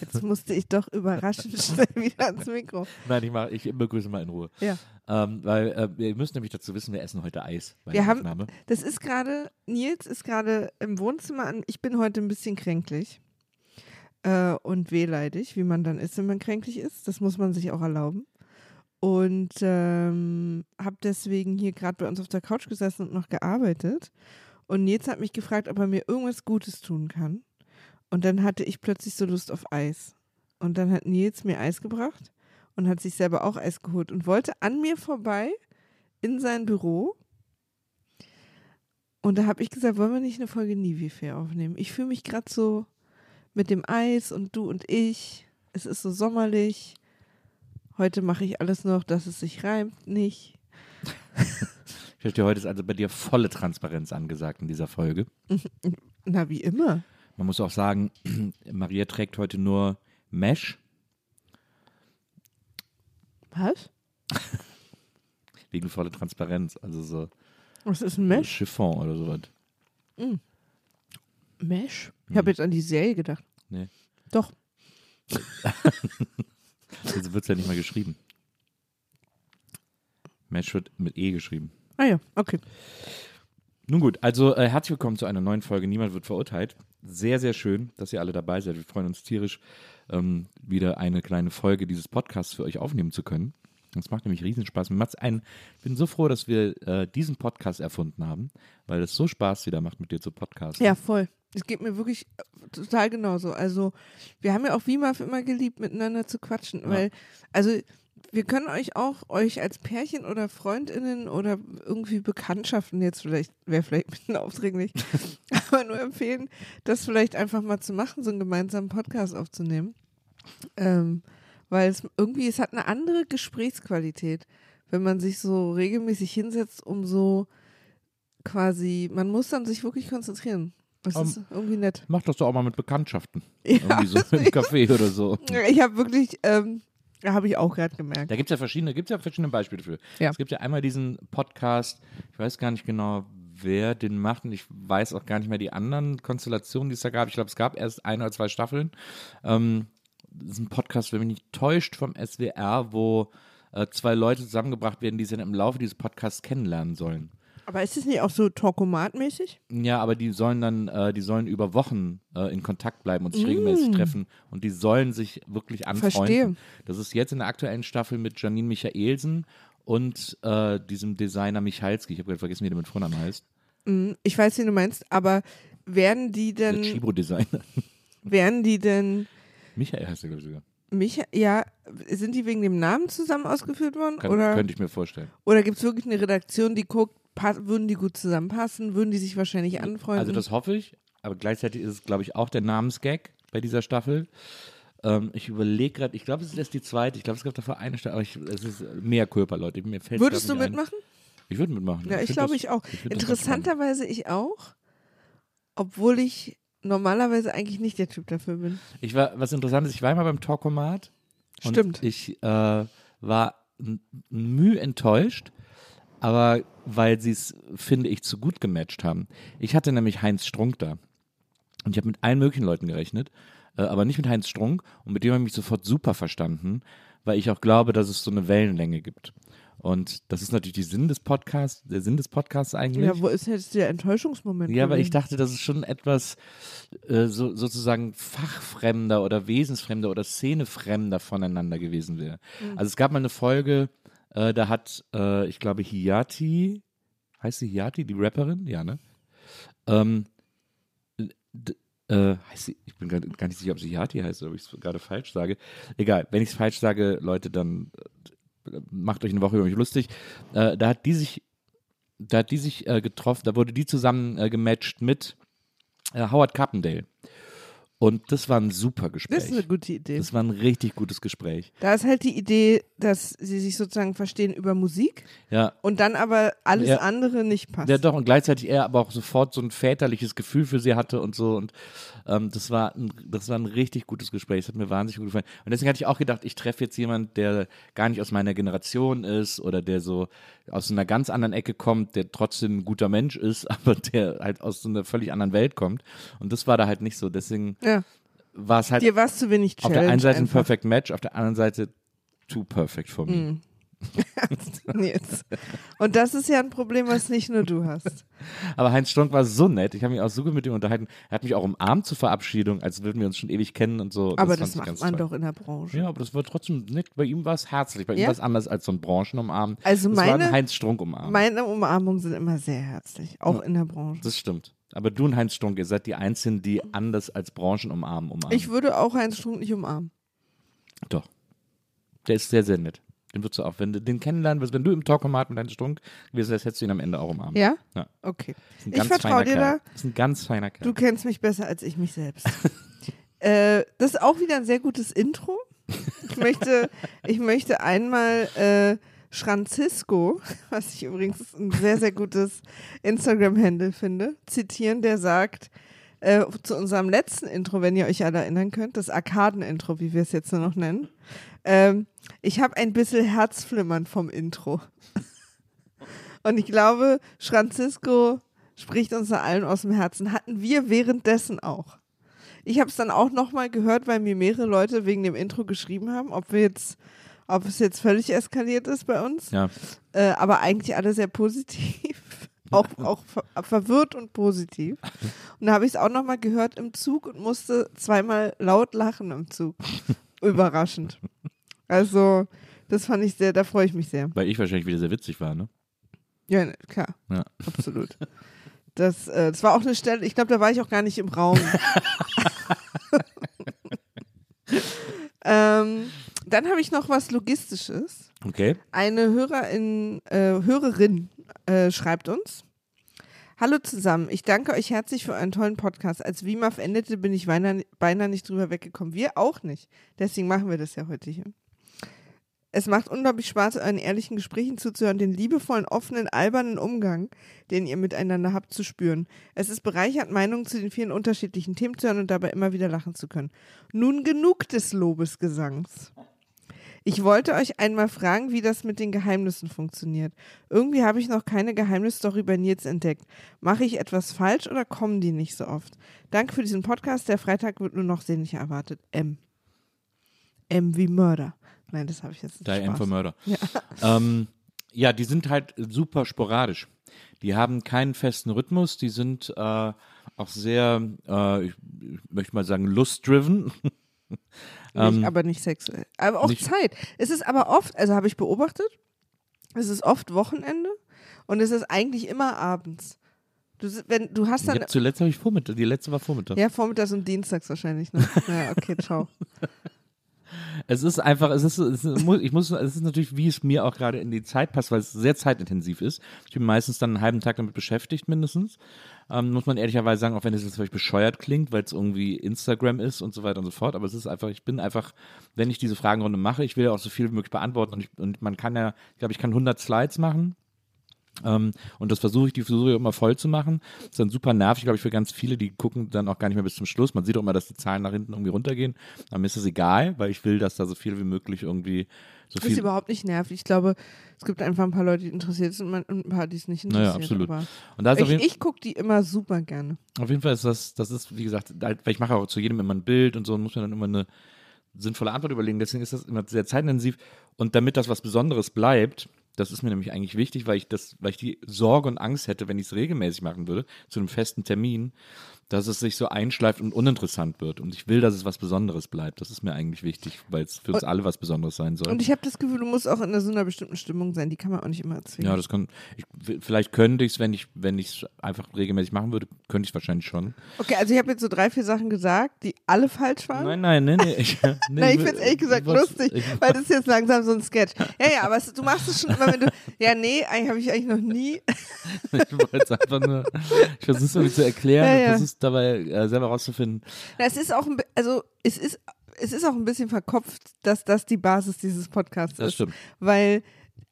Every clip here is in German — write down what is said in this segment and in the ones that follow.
Jetzt musste ich doch überraschend schnell wieder ans Mikro. Nein, ich, mach, ich begrüße mal in Ruhe. Ja. Ähm, weil äh, wir müssen nämlich dazu wissen, wir essen heute Eis bei Wir der haben, Aufnahme. das ist gerade, Nils ist gerade im Wohnzimmer an. Ich bin heute ein bisschen kränklich äh, und wehleidig, wie man dann ist, wenn man kränklich ist. Das muss man sich auch erlauben. Und ähm, habe deswegen hier gerade bei uns auf der Couch gesessen und noch gearbeitet. Und Nils hat mich gefragt, ob er mir irgendwas Gutes tun kann. Und dann hatte ich plötzlich so Lust auf Eis. Und dann hat Nils mir Eis gebracht und hat sich selber auch Eis geholt und wollte an mir vorbei in sein Büro. Und da habe ich gesagt, wollen wir nicht eine Folge Nivefair aufnehmen? Ich fühle mich gerade so mit dem Eis und du und ich. Es ist so sommerlich. Heute mache ich alles noch, dass es sich reimt, nicht. Ich verstehe, heute ist also bei dir volle Transparenz angesagt in dieser Folge. Na, wie immer. Man muss auch sagen, Maria trägt heute nur Mesh Was? wegen volle Transparenz. Also so Was ist ein Mesh? Chiffon oder sowas. Mesh? Ich habe jetzt an die Serie gedacht. Nee. Doch. Also wird es ja nicht mal geschrieben. Mesh wird mit E geschrieben. Ah ja, okay. Nun gut, also äh, herzlich willkommen zu einer neuen Folge Niemand wird verurteilt. Sehr, sehr schön, dass ihr alle dabei seid. Wir freuen uns tierisch, ähm, wieder eine kleine Folge dieses Podcasts für euch aufnehmen zu können. Es macht nämlich riesen Spaß. Mir macht's einen, ich bin so froh, dass wir äh, diesen Podcast erfunden haben, weil es so Spaß wieder macht, mit dir zu podcasten. Ja, voll. Es geht mir wirklich äh, total genauso. Also, wir haben ja auch WIMAF immer geliebt, miteinander zu quatschen, weil, also, wir können euch auch, euch als Pärchen oder FreundInnen oder irgendwie Bekanntschaften jetzt vielleicht, wäre vielleicht ein bisschen aufdringlich, aber nur empfehlen, das vielleicht einfach mal zu machen, so einen gemeinsamen Podcast aufzunehmen. Ähm, weil es irgendwie, es hat eine andere Gesprächsqualität, wenn man sich so regelmäßig hinsetzt, um so quasi, man muss dann sich wirklich konzentrieren. Das Um, ist irgendwie nett. Mach das doch auch mal mit Bekanntschaften. Ja, Irgendwie so im Café oder so. Ich habe wirklich, ähm, da habe ich auch gerade gemerkt. Da gibt es ja verschiedene, gibt's ja verschiedene Beispiele für. Ja. Es gibt ja einmal diesen Podcast, ich weiß gar nicht genau, wer den macht und ich weiß auch gar nicht mehr die anderen Konstellationen, die es da gab. Ich glaube, es gab erst ein oder zwei Staffeln. Ähm, das ist ein Podcast, wenn mich nicht täuscht, vom SWR, wo äh, zwei Leute zusammengebracht werden, die sich dann im Laufe dieses Podcasts kennenlernen sollen. Aber ist es nicht auch so Talkomat-mäßig? Ja, aber die sollen dann, äh, die sollen über Wochen äh, in Kontakt bleiben und sich Mm. regelmäßig treffen und die sollen sich wirklich anfreunden. Verstehe. Das ist jetzt in der aktuellen Staffel mit Janine Michaelsen und äh, diesem Designer Michalski. Ich habe gerade vergessen, wie der mit Vornamen heißt. Mhm, Ich weiß, wie du meinst, aber werden die Der denn, Chibo-Designer. werden die denn, Michael heißt er, glaube ich sogar. mich, ja, sind die wegen dem Namen zusammen ausgeführt worden? Kann, oder Könnte ich mir vorstellen. oder gibt es wirklich eine Redaktion, die guckt, würden die gut zusammenpassen? Würden die sich wahrscheinlich anfreunden? Also das hoffe ich, aber gleichzeitig ist es, glaube ich, auch der Namensgag bei dieser Staffel. Ähm, ich überlege gerade, ich glaube, es ist erst die zweite. Ich glaube, es gab davor eine Staffel, aber ich, es ist mehr Körper, Leute. Mir fällt Würdest du nicht ein. mitmachen? Ich würde mitmachen. Ja, ich find glaube ich auch. spannend. Interessanterweise ich auch. obwohl ich normalerweise eigentlich nicht der Typ dafür bin. Ich war, was interessant ist, ich war mal beim Talkomat. und Stimmt. Ich äh, war müh enttäuscht, aber weil sie es, finde ich, zu gut gematcht haben. Ich hatte nämlich Heinz Strunk da. Und ich habe mit allen möglichen Leuten gerechnet, äh, aber nicht mit Heinz Strunk. Und mit dem habe ich mich sofort super verstanden, weil ich auch glaube, dass es so eine Wellenlänge gibt. Und das ist natürlich die Sinn des Podcasts, der Sinn des Podcasts eigentlich. Ja, wo ist jetzt der Enttäuschungsmoment? Ja, aber ich dachte, das ist schon etwas äh, so, sozusagen fachfremder oder wesensfremder oder szenefremder voneinander gewesen wäre. Mhm. Also es gab mal eine Folge, äh, da hat, äh, ich glaube, Hiati, heißt sie Hiati, die Rapperin? Ja, ne? Ähm, äh, heißt sie, ich bin gar nicht sicher, ob sie Hiati heißt oder ob ich es gerade falsch sage. Egal, wenn ich es falsch sage, Leute, dann äh, macht euch eine Woche über mich lustig. Äh, da hat die sich da hat die sich äh, getroffen, da wurde die zusammen gematcht mit Howard Carpendale. Und das war ein super Gespräch. Das ist eine gute Idee. Das war ein richtig gutes Gespräch. Da ist halt die Idee, dass sie sich sozusagen verstehen über Musik Ja. und dann aber alles Ja. andere nicht passt. Ja, doch, und gleichzeitig er aber auch sofort so ein väterliches Gefühl für sie hatte und so. Und ähm, das, war ein, das war ein richtig gutes Gespräch. Das hat mir wahnsinnig gut gefallen. Und deswegen hatte ich auch gedacht, ich treffe jetzt jemanden, der gar nicht aus meiner Generation ist oder der so aus einer ganz anderen Ecke kommt, der trotzdem ein guter Mensch ist, aber der halt aus so einer völlig anderen Welt kommt. Und das war da halt nicht so. Deswegen ja. war es halt Dir war es zu wenig auf Challenge. der einen Seite ein einfach. Perfect Match, auf der anderen Seite too perfect for me. Mm. Und das ist ja ein Problem, was nicht nur du hast. Aber Heinz Strunk war so nett. Ich habe mich auch so gut mit ihm unterhalten. Er hat mich auch umarmt zur Verabschiedung, als würden wir uns schon ewig kennen und so. Aber das macht man toll. doch in der Branche. Ja, aber das war trotzdem nett. Bei ihm war es herzlich. Bei ihm Ja? war es anders als so ein Branchenumarmen. Also das war meine- ein Heinz Strunk umarmen. Meine Umarmungen sind immer sehr herzlich, auch in der Branche. das stimmt. Aber du und Heinz Strunk, ihr seid die Einzigen, die anders als Branchenumarmen umarmen. Ich würde auch Heinz Strunk nicht umarmen. Doch. Der ist sehr, sehr nett. Den würdest du auch, wenn du den kennenlernen wirst, wenn du im Talkomat mit Heinz Strunk gewesen wärst, hättest du ihn am Ende auch umarmt. Ja? Ja. Okay. Das ist ein Ich ganz vertraue feiner dir Kerl. da. Das ist ein ganz feiner Kerl. Du kennst mich besser als ich mich selbst. äh, das ist auch wieder ein sehr gutes Intro. Ich möchte, ich möchte einmal äh, Francisco, was ich übrigens ein sehr, sehr gutes Instagram-Handle finde, zitieren, der sagt, äh, zu unserem letzten Intro, wenn ihr euch alle erinnern könnt, das Arkaden-Intro, wie wir es jetzt nur noch nennen. Ähm, ich habe ein bisschen Herzflimmern vom Intro. Und ich glaube, Francisco spricht uns da allen aus dem Herzen. Hatten wir währenddessen auch. Ich habe es dann auch nochmal gehört, weil mir mehrere Leute wegen dem Intro geschrieben haben, ob wir jetzt, ob es jetzt völlig eskaliert ist bei uns. ja. Äh, aber eigentlich alle sehr positiv. Auch, auch ver verwirrt und positiv. Und da habe ich es auch nochmal gehört im Zug und musste zweimal laut lachen im Zug. Überraschend. Also, das fand ich sehr, da freue ich mich sehr. Weil ich wahrscheinlich wieder sehr witzig war, ne? Ja, ne, klar. Ja. Absolut. Das, äh, das war auch eine Stelle, ich glaube, da war ich auch gar nicht im Raum. ähm, dann habe ich noch was Logistisches. Okay. Eine Hörerin, äh, Hörerin äh, schreibt uns. Hallo zusammen, ich danke euch herzlich für euren tollen Podcast. Als WIMAF endete, bin ich beinahe, beinahe nicht drüber weggekommen. Wir auch nicht. Deswegen machen wir das ja heute hier. Es macht unglaublich Spaß, euren ehrlichen Gesprächen zuzuhören, den liebevollen, offenen, albernen Umgang, den ihr miteinander habt, zu spüren. Es ist bereichernd, Meinungen zu den vielen unterschiedlichen Themen zu hören und dabei immer wieder lachen zu können. Nun genug des Lobesgesangs. Ich wollte euch einmal fragen, wie das mit den Geheimnissen funktioniert. Irgendwie habe ich noch keine Geheimnisstory bei Nils entdeckt. Mache ich etwas falsch oder kommen die nicht so oft? Danke für diesen Podcast. Der Freitag wird nur noch sehnlicher erwartet. M. M wie Mörder. Nein, das habe ich jetzt nicht. Die M for Murder. Ja. Ähm, ja, die sind halt super sporadisch. Die haben keinen festen Rhythmus, die sind äh, auch sehr, äh, ich, ich möchte mal sagen, lustdriven. Nicht, aber nicht sexuell. Aber auch Ähm, nicht- Zeit. Es ist aber oft, also habe ich beobachtet, es ist oft Wochenende und es ist eigentlich immer abends. Du, wenn, du hast dann Jetzt zuletzt habe ich Vormittag, die letzte war Vormittag. Ja, vormittags und dienstags wahrscheinlich. Ne? Ja, okay, ciao. Es ist einfach, es ist, es ist, ich muss, es ist natürlich, wie es mir auch gerade in die Zeit passt, weil es sehr zeitintensiv ist. Ich bin meistens dann einen halben Tag damit beschäftigt, mindestens. Ähm, muss man ehrlicherweise sagen, auch wenn es jetzt vielleicht bescheuert klingt, weil es irgendwie Instagram ist und so weiter und so fort. Aber es ist einfach, ich bin einfach, wenn ich diese Fragenrunde mache, ich will ja auch so viel wie möglich beantworten und, ich, und man kann ja, ich glaube, ich kann 100 Slides machen. Ähm, und das versuche ich, die versuche ich immer voll zu machen. Das ist dann super nervig, glaube ich, für ganz viele, die gucken dann auch gar nicht mehr bis zum Schluss. Man sieht auch immer, dass die Zahlen nach hinten irgendwie runtergehen. Aber mir ist das egal, weil ich will, dass da so viel wie möglich irgendwie so Das ist viel. überhaupt nicht nervig. Ich glaube, es gibt einfach ein paar Leute, die interessiert sind und ein paar, die es nicht interessiert. Naja, absolut. Aber Und da ist ich ich gucke die immer super gerne. auf jeden Fall ist das, das ist, wie gesagt, halt, weil ich mache auch zu jedem immer ein Bild und so und muss mir dann immer eine sinnvolle Antwort überlegen. Deswegen ist das immer sehr zeitintensiv. Und damit das was Besonderes bleibt, das ist mir nämlich eigentlich wichtig, weil ich das, weil ich die Sorge und Angst hätte, wenn ich es regelmäßig machen würde, zu einem festen Termin, dass es sich so einschleift und uninteressant wird. Und ich will, dass es was Besonderes bleibt. Das ist mir eigentlich wichtig, weil es für uns alle was Besonderes sein soll. Und ich habe das Gefühl, du musst auch in so einer bestimmten Stimmung sein. Die kann man auch nicht immer erzwingen. ja, das kann, ich, vielleicht könnte ich es, wenn ich, wenn ich es einfach regelmäßig machen würde, könnte ich es wahrscheinlich schon. Okay, also ich habe jetzt so drei, vier Sachen gesagt, die alle falsch waren. Nein, nein, nee, nee. Ich, nee, Nein, ich finde es ehrlich gesagt was- lustig, ich- weil das ist jetzt langsam so ein Sketch. Ja, ja, aber es, du machst es schon immer, wenn du. Ja, nee, eigentlich habe ich eigentlich noch nie. Ich wollte es einfach nur, ich versuche es irgendwie zu erklären Ja, und ja. Dabei äh, selber rauszufinden. Es ist auch ein, also es ist, es ist auch ein bisschen verkopft, dass das die Basis dieses Podcasts Das ist. stimmt. Weil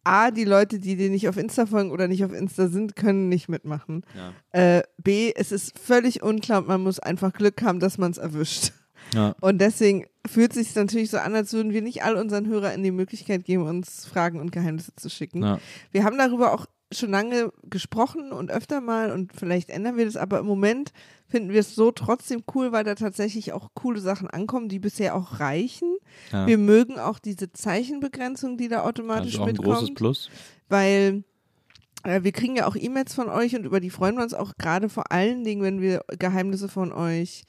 A, die Leute, die dir nicht auf Insta folgen oder nicht auf Insta sind, können nicht mitmachen. Äh, B, es ist völlig unklar und man muss einfach Glück haben, dass man es erwischt. Ja. Und deswegen fühlt es sich natürlich so an, als würden wir nicht all unseren HörerInnen die Möglichkeit geben, uns Fragen und Geheimnisse zu schicken. Ja. Wir haben darüber auch schon lange gesprochen und öfter mal und vielleicht ändern wir das, aber im Moment finden wir es so trotzdem cool, weil da tatsächlich auch coole Sachen ankommen, die bisher auch reichen. Ja. Wir mögen auch diese Zeichenbegrenzung, die da automatisch Also auch ein mitkommt großes Plus. weil äh, wir kriegen ja auch E-Mails von euch und über die freuen wir uns auch gerade vor allen Dingen, wenn wir Geheimnisse von euch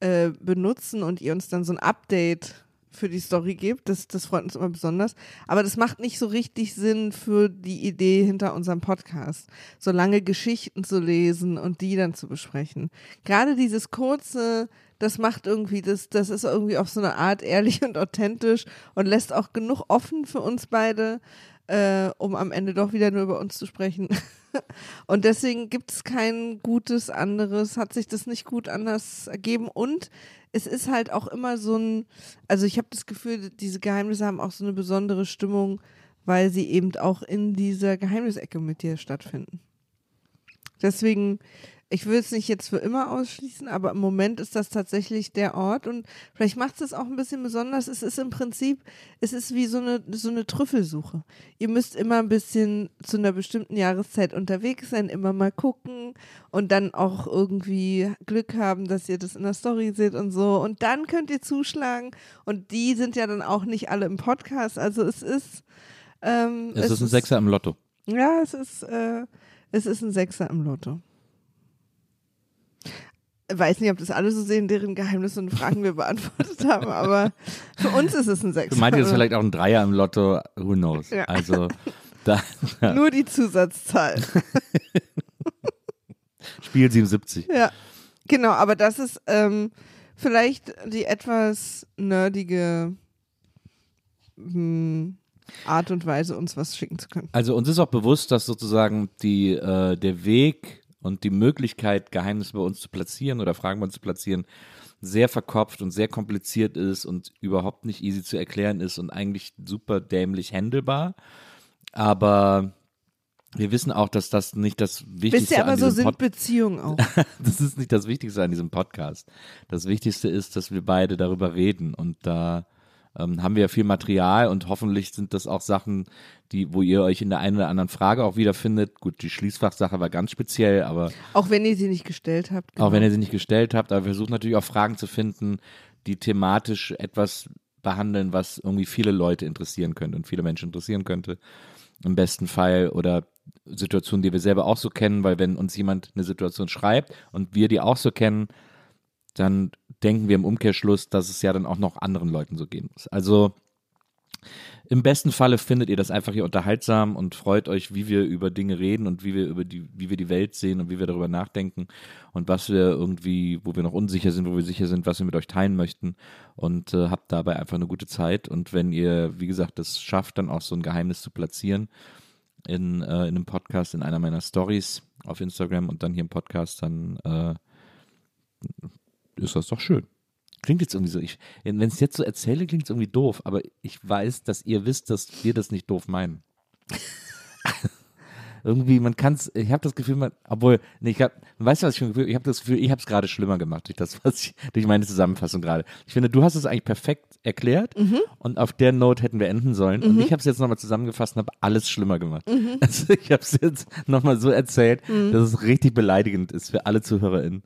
äh, benutzen und ihr uns dann so ein Update für die Story gebt. Das, das freut uns immer besonders. Aber das macht nicht so richtig Sinn für die Idee hinter unserem Podcast, so lange Geschichten zu lesen und die dann zu besprechen. Gerade dieses kurze, das macht irgendwie, das, das ist irgendwie auf so eine Art ehrlich und authentisch und lässt auch genug offen für uns beide, äh, um am Ende doch wieder nur über uns zu sprechen. Und deswegen gibt es kein gutes anderes, hat sich das nicht gut anders ergeben. Und es ist halt auch immer so ein, also ich habe das Gefühl, diese Geheimnisse haben auch so eine besondere Stimmung, weil sie eben auch in dieser Geheimnisecke mit dir stattfinden. Deswegen, ich will es nicht jetzt für immer ausschließen, aber im Moment ist das tatsächlich der Ort und vielleicht macht es das auch ein bisschen besonders. Es ist im Prinzip, es ist wie so eine, so eine Trüffelsuche. Ihr müsst immer ein bisschen zu einer bestimmten Jahreszeit unterwegs sein, immer mal gucken und dann auch irgendwie Glück haben, dass ihr das in der Story seht und so. Und dann könnt ihr zuschlagen und die sind ja dann auch nicht alle im Podcast. Also es ist. Ähm, Es ist ein Sechser im Lotto. ja, es ist, äh, es ist ein Sechser im Lotto. Weiß nicht, ob das alle so sehen, deren Geheimnisse und Fragen wir beantwortet haben, aber für uns ist es ein Sechser. Für manche ist vielleicht auch ein Dreier im Lotto, who knows. Ja. Also da, ja. Nur die Zusatzzahl. Spiel 77. ja, genau, aber das ist ähm, vielleicht die etwas nerdige hm, Art und Weise, uns was schicken zu können. Also uns ist auch bewusst, dass sozusagen die, äh, der Weg und die Möglichkeit, Geheimnisse bei uns zu platzieren oder Fragen bei uns zu platzieren, sehr verkopft und sehr kompliziert ist und überhaupt nicht easy zu erklären ist und eigentlich super dämlich handelbar. Aber wir wissen auch, dass das nicht das Wichtigste Wisst ihr, aber an so diesem sind Pod Beziehungen auch. das ist nicht das Wichtigste an diesem Podcast. Das Wichtigste ist, dass wir beide darüber reden und da ähm, haben wir ja viel Material und hoffentlich sind das auch Sachen, die, wo ihr euch in der einen oder anderen Frage auch wiederfindet. Gut, die Schließfachsache war ganz speziell, aber Auch wenn ihr sie nicht gestellt habt. auch wenn genau. ihr sie nicht gestellt habt, aber wir versuchen natürlich auch Fragen zu finden, die thematisch etwas behandeln, was irgendwie viele Leute interessieren könnte und viele Menschen interessieren könnte. Im besten Fall oder Situationen, die wir selber auch so kennen, weil wenn uns jemand eine Situation schreibt und wir die auch so kennen, dann denken wir im Umkehrschluss, dass es ja dann auch noch anderen Leuten so gehen muss. Also im besten Falle findet ihr das einfach hier unterhaltsam und freut euch, wie wir über Dinge reden und wie wir über die, wie wir die Welt sehen und wie wir darüber nachdenken und was wir irgendwie, wo wir noch unsicher sind, wo wir sicher sind, was wir mit euch teilen möchten und äh, habt dabei einfach eine gute Zeit und wenn ihr, wie gesagt, das schafft, dann auch so ein Geheimnis zu platzieren in, äh, in einem Podcast, in einer meiner Stories auf Instagram und dann hier im Podcast, dann äh, ist das doch schön. Klingt jetzt irgendwie so, ich, wenn ich es jetzt so erzähle, klingt es irgendwie doof, aber ich weiß, dass ihr wisst, dass wir das nicht doof meinen. irgendwie, man kann es, ich habe das Gefühl, man, obwohl, nee, ich habe, weißt du, was ich für ein Gefühl, ich habe das Gefühl, ich habe es gerade schlimmer gemacht durch das, was ich, durch meine Zusammenfassung gerade. Ich finde, du hast es eigentlich perfekt erklärt und auf der Note hätten wir enden sollen. Und ich habe es jetzt nochmal zusammengefasst und habe alles schlimmer gemacht. Also ich habe es jetzt nochmal so erzählt, dass es richtig beleidigend ist für alle ZuhörerInnen.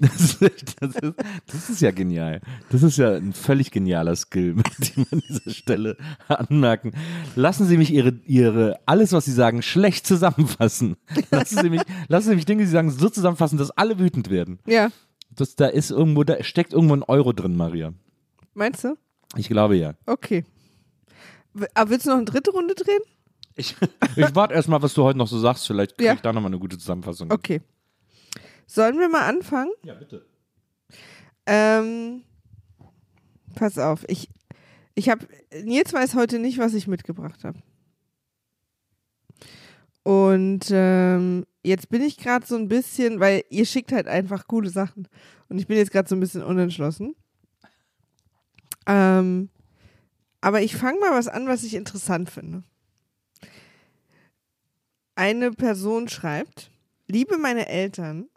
Das ist, das, ist, das ist ja genial. Das ist ja ein völlig genialer Skill, den wir an dieser Stelle anmerken. Lassen Sie mich Ihre, Ihre, alles, was Sie sagen, schlecht zusammenfassen. Lassen Sie mich, lassen Sie mich Dinge, die Sie sagen, so zusammenfassen, dass alle wütend werden. Ja, Das, da ist irgendwo, da steckt irgendwo ein Euro drin, Maria. meinst du? Ich glaube ja. Okay. Aber willst du noch eine dritte Runde drehen? Ich, ich warte erstmal, was du heute noch so sagst. Vielleicht kriege Ja. ich da nochmal eine gute Zusammenfassung. Okay. Sollen wir mal anfangen? Ja, bitte. Ähm, pass auf, ich, ich habe, Nils weiß heute nicht, was ich mitgebracht habe. Und ähm, jetzt bin ich gerade so ein bisschen, weil ihr schickt halt einfach coole Sachen. Und ich bin jetzt gerade so ein bisschen unentschlossen. Ähm, aber ich fange mal was an, was ich interessant finde. Eine Person schreibt, liebe meine Eltern,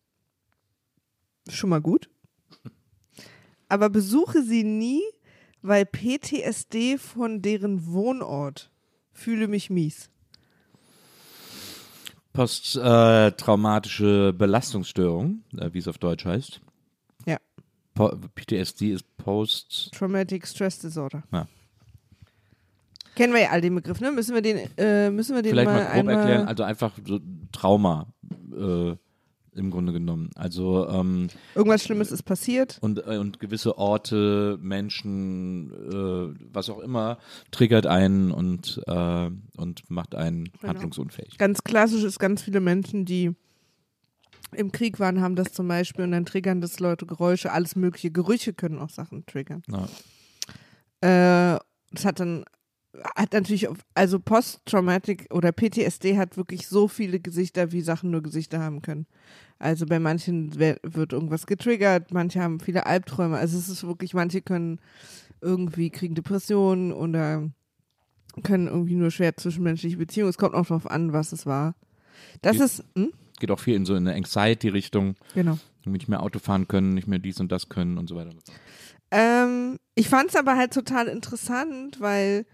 schon mal gut, aber besuche sie nie, weil PTSD von deren Wohnort fühle mich mies. Posttraumatische Belastungsstörung, äh, wie es auf Deutsch heißt. Ja. Po PTSD ist Post. Traumatic Stress Disorder. Ja. Kennen wir ja all den Begriff, ne? Müssen wir den, äh, müssen wir den Vielleicht mal, mal grob einmal erklären, also einfach so Trauma äh, im Grunde genommen. Also ähm, irgendwas Schlimmes ist passiert. und, äh, und gewisse Orte, Menschen, äh, was auch immer, triggert einen und, äh, und macht einen Genau. handlungsunfähig. Ganz klassisch ist ganz viele Menschen, die im Krieg waren, haben das zum Beispiel und dann triggern das Leute Geräusche, alles mögliche. Gerüche können auch Sachen triggern. Ja. Äh, das hat dann, hat natürlich, also Post-Traumatic oder PTSD hat wirklich so viele Gesichter, wie Sachen nur Gesichter haben können. Also bei manchen wird irgendwas getriggert, manche haben viele Albträume. Also es ist wirklich, manche können irgendwie kriegen Depressionen oder können irgendwie nur schwer zwischenmenschliche Beziehungen. Es kommt auch darauf an, was es war. Das Ge- ist, hm? Geht auch viel in so eine Anxiety-Richtung, genau. nicht mehr Auto fahren können, nicht mehr dies und das können und so weiter. Ähm, ich fand es aber halt total interessant, weil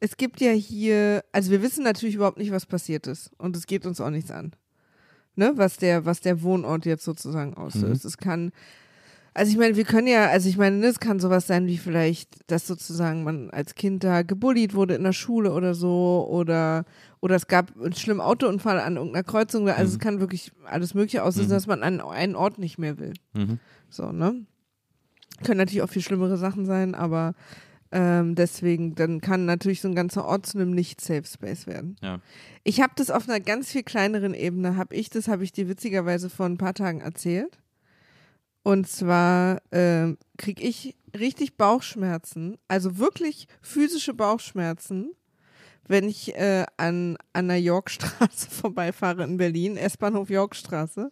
es gibt ja hier, also wir wissen natürlich überhaupt nicht, was passiert ist. Und es geht uns auch nichts an. Ne, was der, was der Wohnort jetzt sozusagen auslöst. Es kann, also ich meine, wir können ja, also ich meine, ne, es kann sowas sein wie vielleicht, dass sozusagen man als Kind da gebullied wurde in der Schule oder so oder oder es gab einen schlimmen Autounfall an irgendeiner Kreuzung. Also es kann wirklich alles Mögliche auslösen, dass man an einen Ort nicht mehr will. Mhm. So, ne? Können natürlich auch viel schlimmere Sachen sein, aber ähm, deswegen, dann kann natürlich so ein ganzer Ort zu einem Nicht-Safe-Space werden. Ja. Ich habe das auf einer ganz viel kleineren Ebene, habe ich das, habe ich dir witzigerweise vor ein paar Tagen erzählt. Und zwar ähm, kriege ich richtig Bauchschmerzen, also wirklich physische Bauchschmerzen, wenn ich äh, an, an der Yorkstraße vorbeifahre in Berlin, S-Bahnhof Yorkstraße,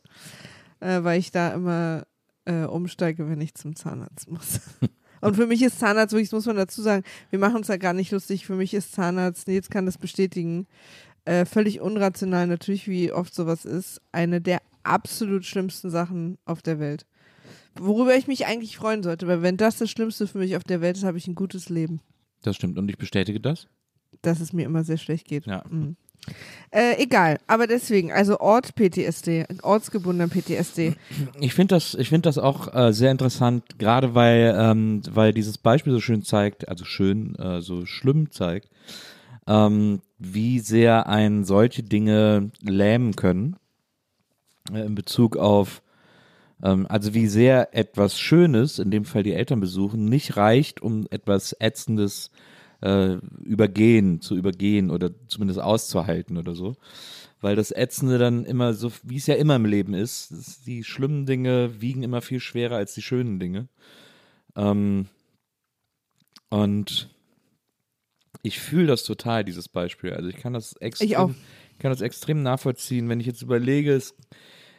äh, weil ich da immer äh, umsteige, wenn ich zum Zahnarzt muss. Und für mich ist Zahnarzt, wirklich, das muss man dazu sagen, wir machen uns da gar nicht lustig. Für mich ist Zahnarzt, Nils kann das bestätigen, äh, völlig unrational, natürlich, wie oft sowas ist, eine der absolut schlimmsten Sachen auf der Welt. Worüber ich mich eigentlich freuen sollte, weil wenn das das Schlimmste für mich auf der Welt ist, habe ich ein gutes Leben. Das stimmt. Und ich bestätige das? Dass es mir immer sehr schlecht geht. Ja. Mhm. Äh, egal, aber deswegen, also Ort PTSD, ortsgebundener PTSD. Ich finde das, ich das auch äh, sehr interessant, gerade weil, ähm, weil dieses Beispiel so schön zeigt, also schön, äh, so schlimm zeigt, ähm, wie sehr ein solche Dinge lähmen können äh, in Bezug auf, ähm, also wie sehr etwas Schönes, in dem Fall die Eltern besuchen, nicht reicht, um etwas Ätzendes äh, übergehen, zu übergehen oder zumindest auszuhalten oder so. Weil das Ätzende dann immer so, wie es ja immer im Leben ist, die schlimmen Dinge wiegen immer viel schwerer als die schönen Dinge. Ähm, und ich fühle das total, dieses Beispiel. Also ich kann das extrem, Ich auch. kann das extrem nachvollziehen, wenn ich jetzt überlege, es,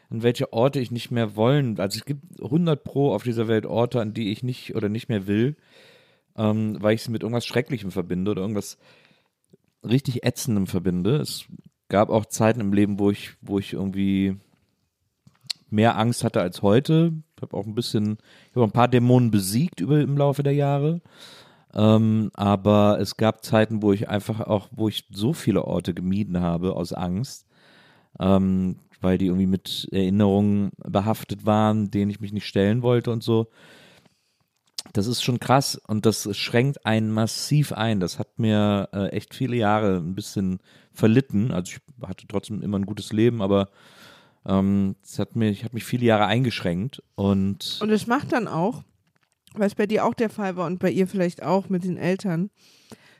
an welche Orte ich nicht mehr wollen. Also es gibt 100 pro auf dieser Welt Orte, an die ich nicht oder nicht mehr will, ähm, weil ich sie mit irgendwas Schrecklichem verbinde oder irgendwas richtig Ätzendem verbinde. Es gab auch Zeiten im Leben, wo ich, wo ich irgendwie mehr Angst hatte als heute. Ich habe auch ein bisschen, ich habe ein paar Dämonen besiegt über, im Laufe der Jahre. Ähm, aber es gab Zeiten, wo ich einfach auch, wo ich so viele Orte gemieden habe aus Angst, ähm, weil die irgendwie mit Erinnerungen behaftet waren, denen ich mich nicht stellen wollte und so. Das ist schon krass und das schränkt einen massiv ein. Das hat mir äh, echt viele Jahre ein bisschen verlitten. Also ich hatte trotzdem immer ein gutes Leben, aber ähm, es hat mich, hat mich viele Jahre eingeschränkt und Und es macht dann auch, weil es bei dir auch der Fall war und bei ihr vielleicht auch mit den Eltern,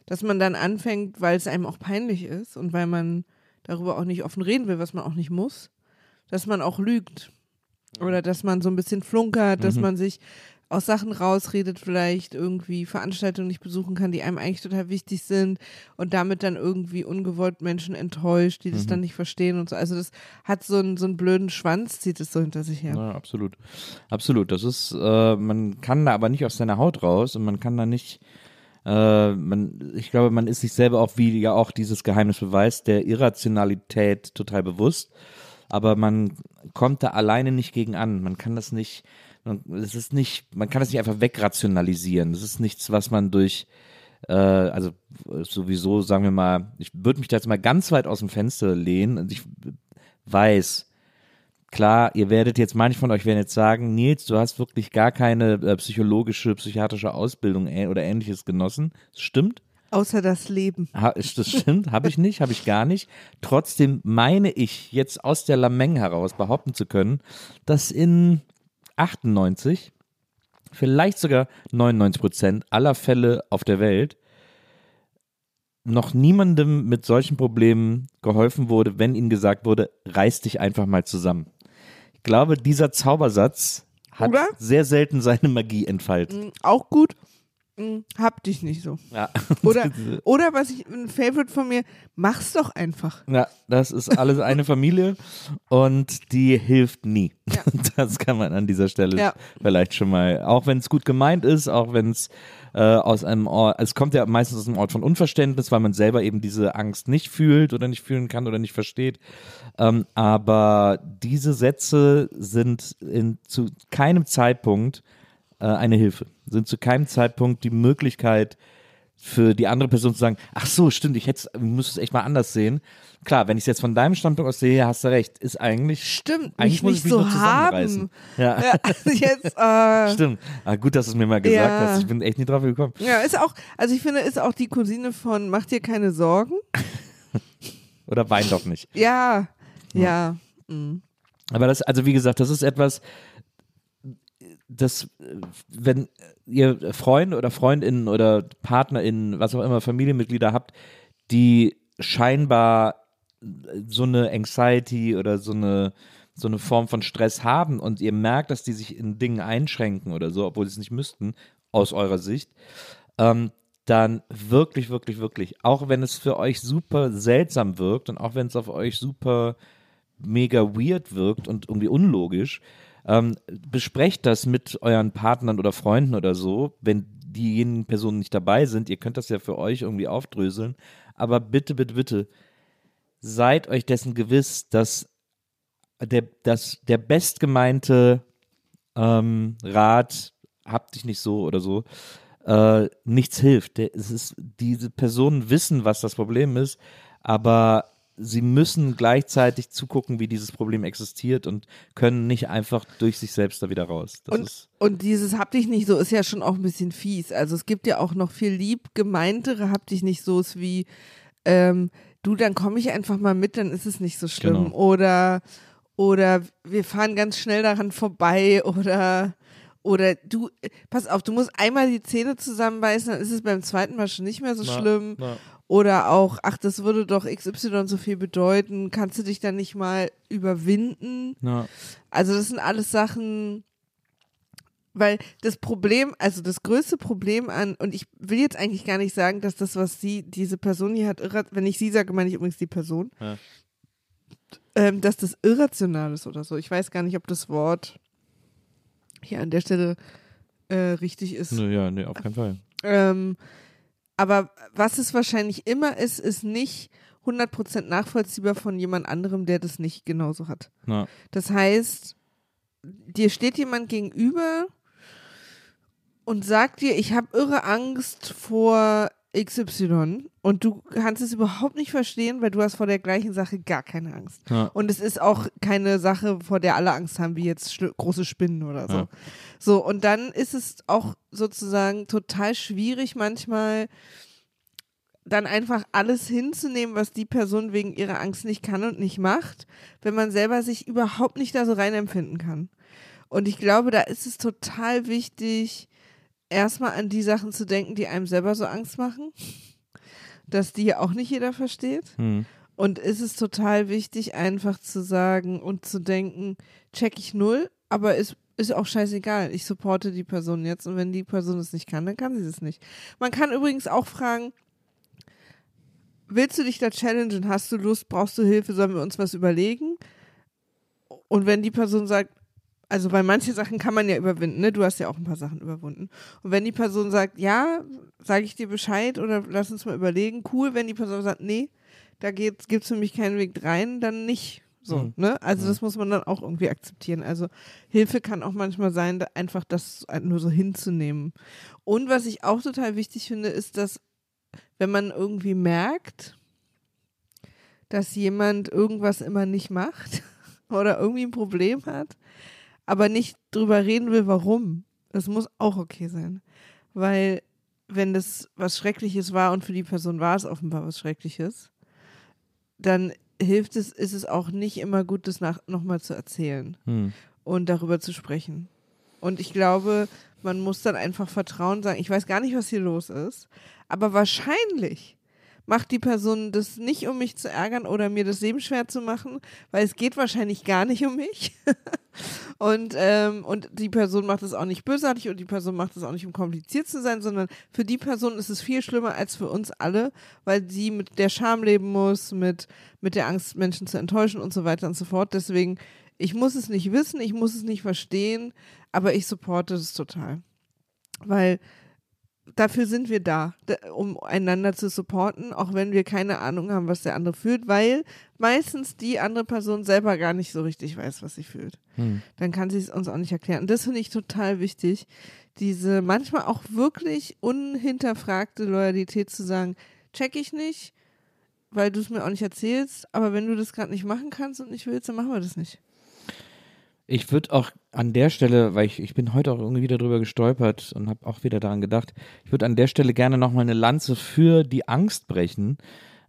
dass man dann anfängt, weil es einem auch peinlich ist und weil man darüber auch nicht offen reden will, was man auch nicht muss, dass man auch lügt. Oder dass man so ein bisschen flunkert, dass Mhm. man sich aus Sachen rausredet, vielleicht irgendwie Veranstaltungen nicht besuchen kann, die einem eigentlich total wichtig sind und damit dann irgendwie ungewollt Menschen enttäuscht, die das Mhm. dann nicht verstehen und so. Also das hat so einen, so einen blöden Schwanz, zieht es so hinter sich her. Ja, absolut. Absolut. Das ist, äh, man kann da aber nicht aus seiner Haut raus und man kann da nicht, äh, man, ich glaube, man ist sich selber auch, wie ja auch dieses Geheimnis beweist, der Irrationalität total bewusst. Aber man kommt da alleine nicht gegen an. Man kann das nicht, es ist nicht, man kann das nicht einfach wegrationalisieren. Das ist nichts, was man durch, äh, also sowieso, sagen wir mal, ich würde mich da jetzt mal ganz weit aus dem Fenster lehnen. Und ich weiß, Klar, ihr werdet jetzt, manche von euch werden jetzt sagen, Nils, du hast wirklich gar keine äh, psychologische, psychiatrische Ausbildung äh, oder ähnliches genossen. Das stimmt. Außer das Leben. Ha, ist das stimmt, habe ich nicht, habe ich gar nicht. Trotzdem meine ich jetzt aus der Lameng heraus behaupten zu können, dass in 98, vielleicht sogar 99 Prozent aller Fälle auf der Welt noch niemandem mit solchen Problemen geholfen wurde, wenn ihnen gesagt wurde, reiß dich einfach mal zusammen. Ich glaube, dieser Zaubersatz hat Oder? sehr selten seine Magie entfaltet. Mm, Auch gut. Mm, Hab dich nicht so. Ja. Oder, oder was ich, ein Favorite von mir, mach's doch einfach. Ja, das ist alles eine Familie und die hilft nie. Ja. Das kann man an dieser Stelle Ja. vielleicht schon mal, auch wenn es gut gemeint ist, auch wenn es äh, aus einem Ort, es kommt ja meistens aus einem Ort von Unverständnis, weil man selber eben diese Angst nicht fühlt oder nicht fühlen kann oder nicht versteht. Ähm, aber diese Sätze sind in, zu keinem Zeitpunkt äh, eine Hilfe, sind zu keinem Zeitpunkt die Möglichkeit, für die andere Person zu sagen, ach so, stimmt, ich hätte müsste es echt mal anders sehen. Klar, wenn ich es jetzt von deinem Standpunkt aus sehe, hast du recht, ist eigentlich Stimmt, eigentlich muss nicht ich mich so nur zusammenreißen. haben. Ja, Ja, jetzt, äh, stimmt. Ah, gut, dass du es mir mal gesagt Ja. hast. Ich bin echt nicht drauf gekommen. ja, ist auch, also ich finde, ist auch die Cousine von Mach dir keine Sorgen. Oder wein doch nicht. Ja, ja. mm. Aber das, also wie gesagt, das ist etwas, das, äh, wenn ihr Freunde oder Freundinnen oder PartnerInnen, was auch immer, Familienmitglieder habt, die scheinbar so eine Anxiety oder so eine, so eine Form von Stress haben und ihr merkt, dass die sich in Dingen einschränken oder so, obwohl sie es nicht müssten, aus eurer Sicht, ähm, dann wirklich, wirklich, wirklich, auch wenn es für euch super seltsam wirkt und auch wenn es auf euch super mega weird wirkt und irgendwie unlogisch, ähm, besprecht das mit euren Partnern oder Freunden oder so, wenn diejenigen Personen nicht dabei sind. Ihr könnt das ja für euch irgendwie aufdröseln. Aber bitte, bitte, bitte, seid euch dessen gewiss, dass der, dass der bestgemeinte ähm, Rat, hab dich nicht so oder so, äh, nichts hilft. Der, es ist, diese Personen wissen, was das Problem ist, aber sie müssen gleichzeitig zugucken, wie dieses Problem existiert und können nicht einfach durch sich selbst da wieder raus. Und, und dieses Hab dich nicht so ist ja schon auch ein bisschen fies. Also es gibt ja auch noch viel lieb gemeintere Hab dich nicht so wie ähm, du, dann komme ich einfach mal mit, dann ist es nicht so schlimm. Genau. Oder oder wir fahren ganz schnell daran vorbei oder oder du, pass auf, du musst einmal die Zähne zusammenbeißen, dann ist es beim zweiten Mal schon nicht mehr so schlimm. na. Oder auch, ach, das würde doch XY so viel bedeuten, kannst du dich dann nicht mal überwinden? Ja. Also das sind alles Sachen, weil das Problem, also das größte Problem an, und ich will jetzt eigentlich gar nicht sagen, dass das, was sie, diese Person hier hat, wenn ich sie sage, meine ich übrigens die Person, Ja. ähm, dass das irrational ist oder so. Ich weiß gar nicht, ob das Wort hier an der Stelle äh, richtig ist. Ja, nee, auf keinen Fall. Ähm, aber was es wahrscheinlich immer ist, ist nicht 100% nachvollziehbar von jemand anderem, der das nicht genauso hat. Ja. Das heißt, dir steht jemand gegenüber und sagt dir, ich habe irre Angst vor XY und du kannst es überhaupt nicht verstehen, weil du hast vor der gleichen Sache gar keine Angst. Ja. Und es ist auch keine Sache, vor der alle Angst haben, wie jetzt große Spinnen oder so. Ja. So, und dann ist es auch sozusagen total schwierig manchmal, dann einfach alles hinzunehmen, was die Person wegen ihrer Angst nicht kann und nicht macht, wenn man selber sich überhaupt nicht da so reinempfinden kann. Und ich glaube, da ist es total wichtig, erstmal an die Sachen zu denken, die einem selber so Angst machen, dass die ja auch nicht jeder versteht. Hm. Und ist es total wichtig, einfach zu sagen und zu denken, check ich null, aber ist, ist auch scheißegal. Ich supporte die Person jetzt und wenn die Person es nicht kann, dann kann sie es nicht. Man kann übrigens auch fragen, willst du dich da challengen? Hast du Lust? Brauchst du Hilfe? Sollen wir uns was überlegen? Und wenn die Person sagt, also weil manche Sachen kann man ja überwinden, ne? Du hast ja auch ein paar Sachen überwunden. Und wenn die Person sagt, ja, sage ich dir Bescheid oder lass uns mal überlegen, cool. Wenn die Person sagt, nee, da gibt es für mich keinen Weg rein, dann nicht. So, Mhm. ne? Also das muss man dann auch irgendwie akzeptieren. Also Hilfe kann auch manchmal sein, einfach das nur so hinzunehmen. Und was ich auch total wichtig finde, ist, dass wenn man irgendwie merkt, dass jemand irgendwas immer nicht macht oder irgendwie ein Problem hat, aber nicht drüber reden will, warum. Das muss auch okay sein. Weil, wenn das was Schreckliches war und für die Person war es offenbar was Schreckliches, dann hilft es, ist es auch nicht immer gut, das nach, nochmal zu erzählen Hm. und darüber zu sprechen. Und ich glaube, man muss dann einfach vertrauen, sagen, ich weiß gar nicht, was hier los ist, aber wahrscheinlich macht die Person das nicht, um mich zu ärgern oder mir das Leben schwer zu machen, weil es geht wahrscheinlich gar nicht um mich. und, ähm, und die Person macht es auch nicht bösartig und die Person macht es auch nicht, um kompliziert zu sein, sondern für die Person ist es viel schlimmer als für uns alle, weil sie mit der Scham leben muss, mit, mit der Angst, Menschen zu enttäuschen und so weiter und so fort. Deswegen, ich muss es nicht wissen, ich muss es nicht verstehen, aber ich supporte es total. Weil dafür sind wir da, um einander zu supporten, auch wenn wir keine Ahnung haben, was der andere fühlt, weil meistens die andere Person selber gar nicht so richtig weiß, was sie fühlt. Hm. Dann kann sie es uns auch nicht erklären. Und das finde ich total wichtig, diese manchmal auch wirklich unhinterfragte Loyalität zu sagen, check ich nicht, weil du es mir auch nicht erzählst, aber wenn du das gerade nicht machen kannst und nicht willst, dann machen wir das nicht. Ich würde auch an der Stelle, weil ich, ich bin heute auch irgendwie wieder drüber gestolpert und habe auch wieder daran gedacht, ich würde an der Stelle gerne nochmal eine Lanze für die Angst brechen.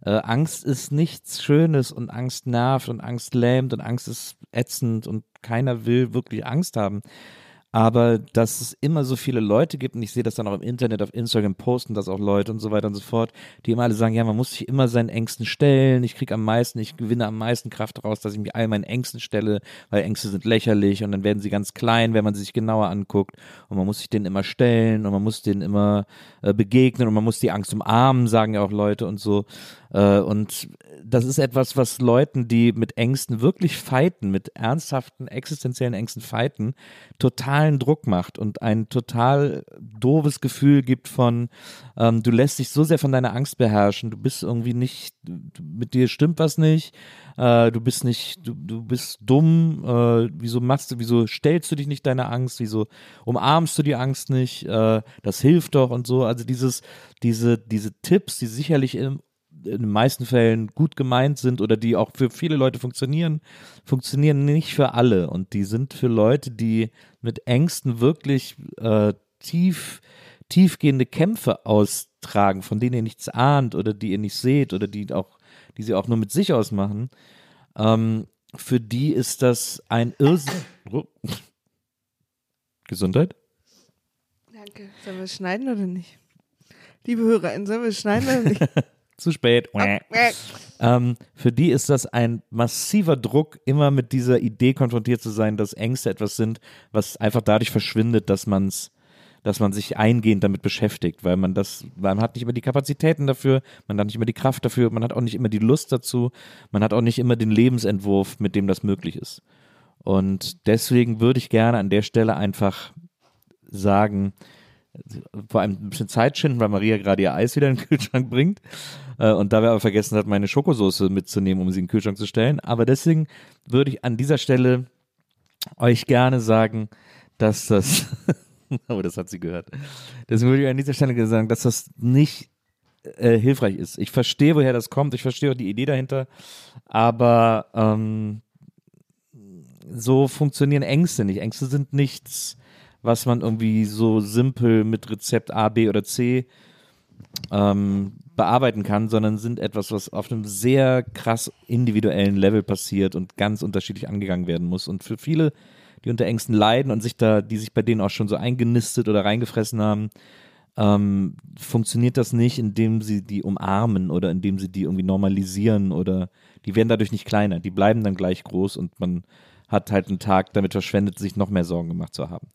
Äh, Angst ist nichts Schönes und Angst nervt und Angst lähmt und Angst ist ätzend und keiner will wirklich Angst haben. Aber dass es immer so viele Leute gibt, und ich sehe das dann auch im Internet, auf Instagram posten das auch Leute und so weiter und so fort, die immer alle sagen, ja, man muss sich immer seinen Ängsten stellen, ich kriege am meisten, ich gewinne am meisten Kraft daraus, dass ich mich all meinen Ängsten stelle, weil Ängste sind lächerlich und dann werden sie ganz klein, wenn man sie sich genauer anguckt und man muss sich denen immer stellen und man muss denen immer äh, begegnen und man muss die Angst umarmen, sagen ja auch Leute und so. Äh, und das ist etwas, was Leuten, die mit Ängsten wirklich fighten, mit ernsthaften existenziellen Ängsten fighten, totalen Druck macht und ein total doofes Gefühl gibt von, ähm, du lässt dich so sehr von deiner Angst beherrschen, du bist irgendwie nicht, mit dir stimmt was nicht, äh, du bist nicht, du, du bist dumm, äh, wieso machst du, wieso stellst du dich nicht deiner Angst, wieso umarmst du die Angst nicht, äh, das hilft doch und so, also dieses, diese, diese Tipps, die sicherlich im in den meisten Fällen gut gemeint sind oder die auch für viele Leute funktionieren, funktionieren nicht für alle. Und die sind für Leute, die mit Ängsten wirklich äh, tief, tiefgehende Kämpfe austragen, von denen ihr nichts ahnt oder die ihr nicht seht oder die auch, die sie auch nur mit sich ausmachen. Ähm, für die ist das ein Irrsinn. Oh. Gesundheit? Danke. Sollen wir es schneiden oder nicht? Liebe HörerInnen, sollen wir es schneiden oder nicht? Zu spät. Ähm, für die ist das ein massiver Druck, immer mit dieser Idee konfrontiert zu sein, dass Ängste etwas sind, was einfach dadurch verschwindet, dass man's, dass man sich eingehend damit beschäftigt, weil man das, man hat nicht immer die Kapazitäten dafür, man hat nicht immer die Kraft dafür, man hat auch nicht immer die Lust dazu, man hat auch nicht immer den Lebensentwurf, mit dem das möglich ist. Und deswegen würde ich gerne an der Stelle einfach sagen, vor allem ein bisschen Zeit schinden, weil Maria gerade ihr Eis wieder in den Kühlschrank bringt äh, und dabei aber vergessen hat, meine Schokosoße mitzunehmen, um sie in den Kühlschrank zu stellen. Aber deswegen würde ich an dieser Stelle euch gerne sagen, dass das, oh, das hat sie gehört. Deswegen würde ich an dieser Stelle sagen, dass das nicht äh, hilfreich ist. Ich verstehe, woher das kommt. Ich verstehe auch die Idee dahinter. Aber ähm, so funktionieren Ängste nicht. Ängste sind nichts, was man irgendwie so simpel mit Rezept A, B oder C ähm, bearbeiten kann, sondern sind etwas, was auf einem sehr krass individuellen Level passiert und ganz unterschiedlich angegangen werden muss. Und für viele, die unter Ängsten leiden und sich da, die sich bei denen auch schon so eingenistet oder reingefressen haben, ähm, funktioniert das nicht, indem sie die umarmen oder indem sie die irgendwie normalisieren oder die werden dadurch nicht kleiner, die bleiben dann gleich groß und man hat halt einen Tag damit verschwendet, sich noch mehr Sorgen gemacht zu haben.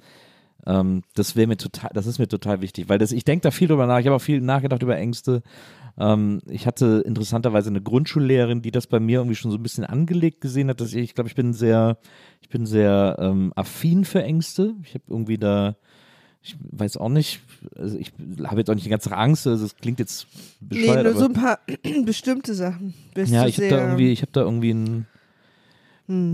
Ähm, das wäre mir total, das ist mir total wichtig, weil das, ich denke da viel drüber nach. Ich habe auch viel nachgedacht über Ängste. Ähm, ich hatte interessanterweise eine Grundschullehrerin, die das bei mir irgendwie schon so ein bisschen angelegt gesehen hat, dass ich, ich glaube, ich bin sehr, ich bin sehr ähm, affin für Ängste. Ich habe irgendwie da, ich weiß auch nicht, also ich habe jetzt auch nicht die ganze Angst, also es klingt jetzt bescheuert. Nee, nur so ein paar bestimmte Sachen. Ja, ich habe da irgendwie, ich habe da irgendwie ein,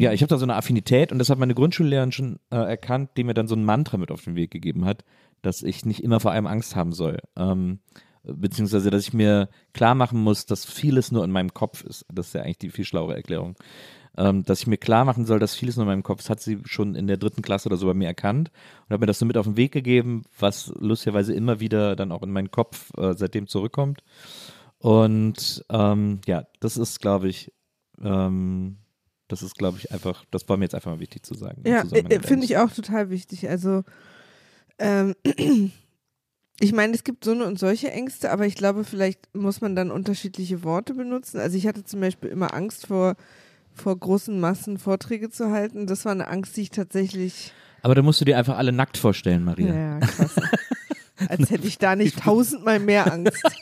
Ja, ich habe da so eine Affinität und das hat meine Grundschullehrerin schon äh, erkannt, die mir dann so ein Mantra mit auf den Weg gegeben hat, dass ich nicht immer vor allem Angst haben soll. Ähm, beziehungsweise, dass ich mir klar machen muss, dass vieles nur in meinem Kopf ist. Das ist ja eigentlich die viel schlauere Erklärung. Ähm, dass ich mir klar machen soll, dass vieles nur in meinem Kopf ist, hat sie schon in der dritten Klasse oder so bei mir erkannt und hat mir das so mit auf den Weg gegeben, was lustigerweise immer wieder dann auch in meinen Kopf äh, seitdem zurückkommt. Und ähm, ja, das ist, glaube ich, ähm, das ist, glaube ich, einfach, das war mir jetzt einfach mal wichtig zu sagen. Ja, äh, finde ich auch total wichtig. Also, ähm, ich meine, es gibt so eine und solche Ängste, aber ich glaube, vielleicht muss man dann unterschiedliche Worte benutzen. Also, ich hatte zum Beispiel immer Angst vor, vor großen Massen Vorträge zu halten. Das war eine Angst, die ich tatsächlich. Aber da musst du dir einfach alle nackt vorstellen, Maria. Ja, krass. Als hätte ich da nicht tausendmal mehr Angst.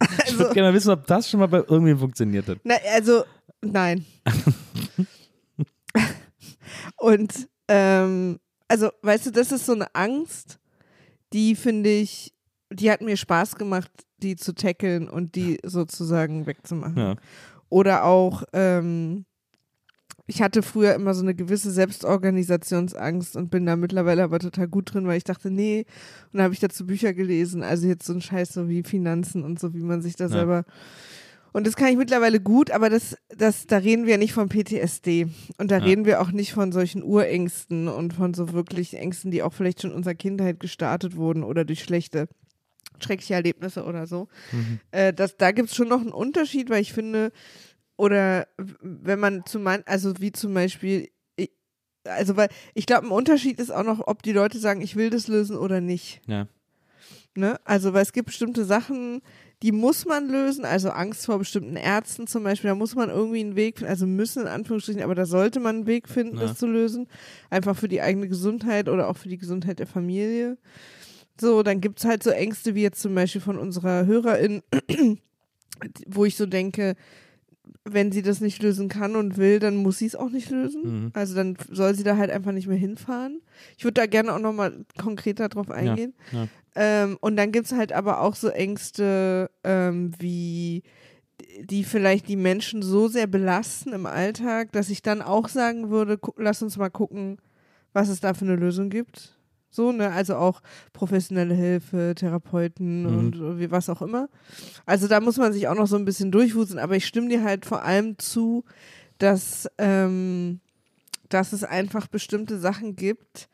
Ich würde Also, gerne mal wissen, ob das schon mal bei irgendwem funktioniert hat. na, also, nein. Und ähm, also, weißt du, das ist so eine Angst, die finde ich, die hat mir Spaß gemacht, die zu tackeln und die sozusagen wegzumachen. Ja. Oder auch, ähm, ich hatte früher immer so eine gewisse Selbstorganisationsangst und bin da mittlerweile aber total gut drin, weil ich dachte, nee, und dann habe ich dazu Bücher gelesen, also jetzt so ein Scheiß so wie Finanzen und so, wie man sich da Ja. selber und das kann ich mittlerweile gut, aber das, das, da reden wir nicht von PTSD. Und da Ja. reden wir auch nicht von solchen Urängsten und von so wirklich Ängsten, die auch vielleicht schon in unserer Kindheit gestartet wurden oder durch schlechte, schreckliche Erlebnisse oder so. Äh, das, da gibt es schon noch einen Unterschied, weil ich finde, oder wenn man zu man, also wie zum Beispiel, also weil ich glaube, ein Unterschied ist auch noch, ob die Leute sagen, ich will das lösen oder nicht. Ja. Ne? Also, weil es gibt bestimmte Sachen, die muss man lösen, also Angst vor bestimmten Ärzten zum Beispiel, da muss man irgendwie einen Weg finden, also müssen in Anführungsstrichen, aber da sollte man einen Weg finden, Ja. das zu lösen. Einfach für die eigene Gesundheit oder auch für die Gesundheit der Familie. So, dann gibt es halt so Ängste wie jetzt zum Beispiel von unserer Hörerin, wo ich so denke, wenn sie das nicht lösen kann und will, dann muss sie es auch nicht lösen. Mhm. Also dann soll sie da halt einfach nicht mehr hinfahren. Ich würde da gerne auch nochmal konkreter drauf eingehen. ja. Ähm, und dann gibt es halt aber auch so Ängste ähm, wie die vielleicht die Menschen so sehr belasten im Alltag, dass ich dann auch sagen würde, lass uns mal gucken, was es da für eine Lösung gibt. So, ne, also auch professionelle Hilfe, Therapeuten Mhm. und wie was auch immer. Also da muss man sich auch noch so ein bisschen durchwuseln, aber ich stimme dir halt vor allem zu, dass, ähm, dass es einfach bestimmte Sachen gibt,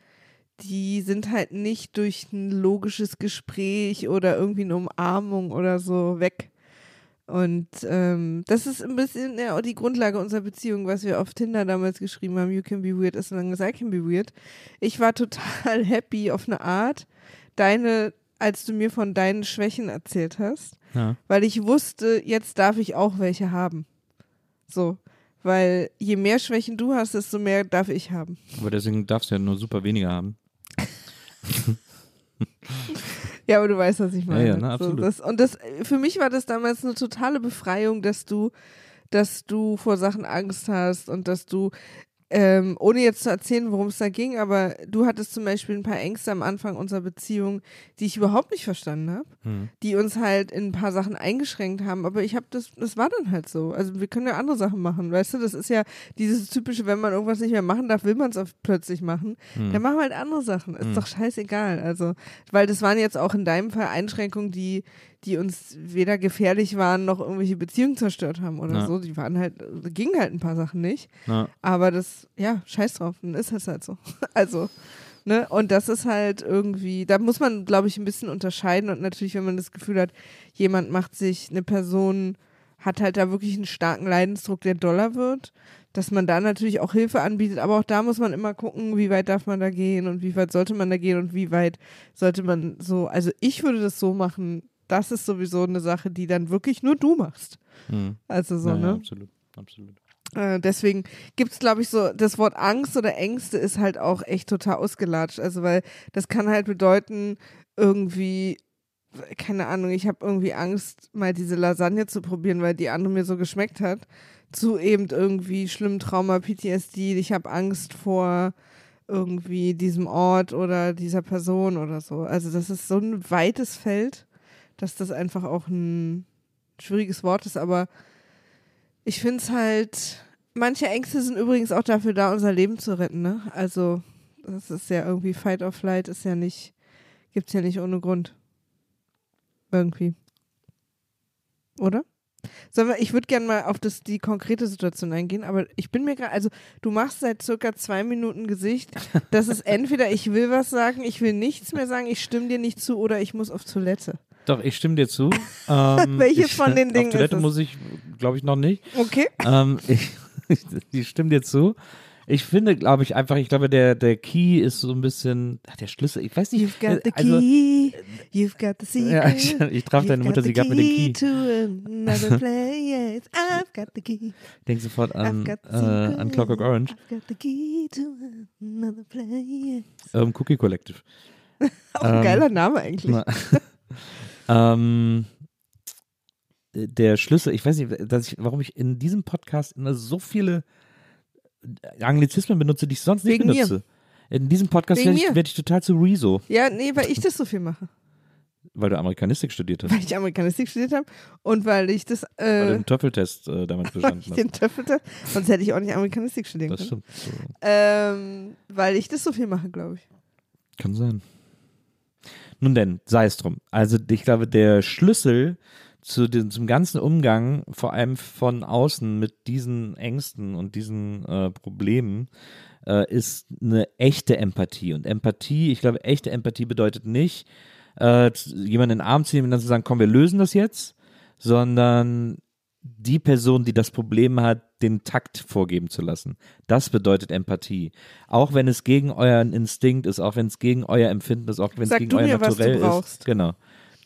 die sind halt nicht durch ein logisches Gespräch oder irgendwie eine Umarmung oder so weg. Und ähm, das ist ein bisschen ja, auch die Grundlage unserer Beziehung, was wir auf Tinder damals geschrieben haben, you can be weird as long as I can be weird. Ich war total happy auf eine Art, deine, als du mir von deinen Schwächen erzählt hast, Ja. weil ich wusste, jetzt darf ich auch welche haben. So, weil je mehr Schwächen du hast, desto mehr darf ich haben. Aber deswegen darfst du ja nur super weniger haben. Ja, aber du weißt, was ich meine. ja, na, absolut. So, das, und das, für mich war das damals eine totale Befreiung, dass du, dass du vor Sachen Angst hast und dass du, ähm, ohne jetzt zu erzählen, worum es da ging, aber du hattest zum Beispiel ein paar Ängste am Anfang unserer Beziehung, die ich überhaupt nicht verstanden habe, Hm. die uns halt in ein paar Sachen eingeschränkt haben. Aber ich habe das, das war dann halt so. Also wir können ja andere Sachen machen, weißt du? Das ist ja dieses typische, wenn man irgendwas nicht mehr machen darf, will man es plötzlich machen. Hm. Dann machen wir halt andere Sachen. Ist doch scheißegal. Also, weil das waren jetzt auch in deinem Fall Einschränkungen, die, die uns weder gefährlich waren noch irgendwelche Beziehungen zerstört haben oder Ja. so. Die waren halt, gingen halt ein paar Sachen nicht. Ja. Aber das, ja, scheiß drauf, dann ist es halt so. Also, ne, und das ist halt irgendwie, da muss man, glaube ich, ein bisschen unterscheiden und natürlich, wenn man das Gefühl hat, jemand macht sich, eine Person hat halt da wirklich einen starken Leidensdruck, der doller wird, dass man da natürlich auch Hilfe anbietet, aber auch da muss man immer gucken, wie weit darf man da gehen und wie weit sollte man da gehen und wie weit sollte man so, also ich würde das so machen, das ist sowieso eine Sache, die dann wirklich nur du machst. Hm. Also so, ja, ne? ja, absolut, absolut. Äh, deswegen gibt es, glaube ich, so, das Wort Angst oder Ängste ist halt auch echt total ausgelatscht. Also, weil das kann halt bedeuten, irgendwie, keine Ahnung, ich habe irgendwie Angst, mal diese Lasagne zu probieren, weil die andere mir so geschmeckt hat. Zu eben irgendwie schlimmen Trauma, PTSD. Ich habe Angst vor irgendwie diesem Ort oder dieser Person oder so. Also, das ist so ein weites Feld, dass das einfach auch ein schwieriges Wort ist, aber ich finde es halt, manche Ängste sind übrigens auch dafür da, unser Leben zu retten, ne? Also, das ist ja irgendwie Fight or Flight, ist ja nicht, gibt's ja nicht ohne Grund. Irgendwie. Oder? Sollen wir, ich würde gerne mal auf das, die konkrete Situation eingehen, aber ich bin mir gerade, also du machst seit circa zwei Minuten Gesicht. Das ist entweder ich will was sagen, ich will nichts mehr sagen, ich stimme dir nicht zu oder ich muss auf Toilette. Doch, ich stimme dir zu. Ähm, Welches ich, von den Dingen Auf Toilette muss ich, glaube ich, noch nicht. Okay? ähm, ich, ich stimme dir zu. Ich finde, glaube ich, einfach, ich glaube, der, der Key ist so ein bisschen, ach, der Schlüssel, ich weiß nicht. You've got the also, key, you've got the secret. Ja, ich- ich traf you've deine Mutter, sie gab mir den Key. to another place. I've got the key. denk sofort an, äh, an Clockwork Orange, I've got the key to another place. ähm, Cookie Collective. Auch ein Ähm, geiler Name eigentlich. Ähm, der Schlüssel, ich weiß nicht, dass ich, warum ich in diesem Podcast immer so viele Anglizismen benutze, die ich sonst nicht Wegen mir. benutze. In diesem Podcast werde ich, mir. werd ich total zu Rezo, Ja, nee, weil ich das so viel mache. weil du Amerikanistik studiert hast. Weil ich Amerikanistik studiert habe und weil ich das, weil du äh, den Töffeltest äh, damit weil bestanden ich hast. den Töffelte, sonst hätte ich auch nicht Amerikanistik studieren Das können. stimmt. So. Ähm, weil ich das so viel mache, glaube ich. Kann sein. Nun denn, sei es drum. Also ich glaube, der Schlüssel zu dem, zum ganzen Umgang, vor allem von außen mit diesen Ängsten und diesen äh, Problemen, äh, ist eine echte Empathie. Und Empathie, ich glaube, echte Empathie bedeutet nicht, äh, jemanden in den Arm zu nehmen und dann zu sagen, komm, wir lösen das jetzt, sondern die Person, die das Problem hat, den Takt vorgeben zu lassen. Das bedeutet Empathie. Auch wenn es gegen euren Instinkt ist, auch wenn es gegen euer Empfinden ist, auch wenn es Sag gegen du euer mir, was du Naturell brauchst. ist. Genau.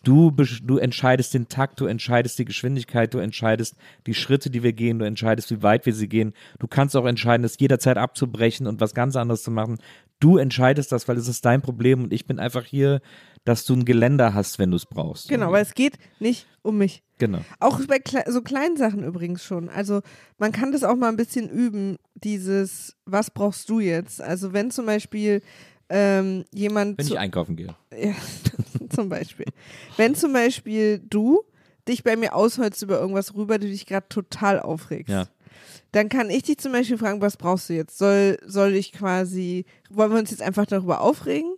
Du, du entscheidest den Takt, du entscheidest die Geschwindigkeit, du entscheidest die Schritte, die wir gehen, du entscheidest, wie weit wir sie gehen. Du kannst auch entscheiden, das jederzeit abzubrechen und was ganz anderes zu machen. Du entscheidest das, weil es ist dein Problem und ich bin einfach hier, dass du ein Geländer hast, wenn du es brauchst. Genau, weil es geht nicht um mich. Genau. Auch bei kle so kleinen Sachen übrigens schon. Also man kann das auch mal ein bisschen üben, dieses, was brauchst du jetzt? Also wenn zum Beispiel ähm, jemand Wenn ich einkaufen gehe. ja, zum Beispiel. Wenn zum Beispiel du dich bei mir ausholst über irgendwas rüber, du dich gerade total aufregst. Ja. Dann kann ich dich zum Beispiel fragen, was brauchst du jetzt? Soll, soll ich quasi, wollen wir uns jetzt einfach darüber aufregen?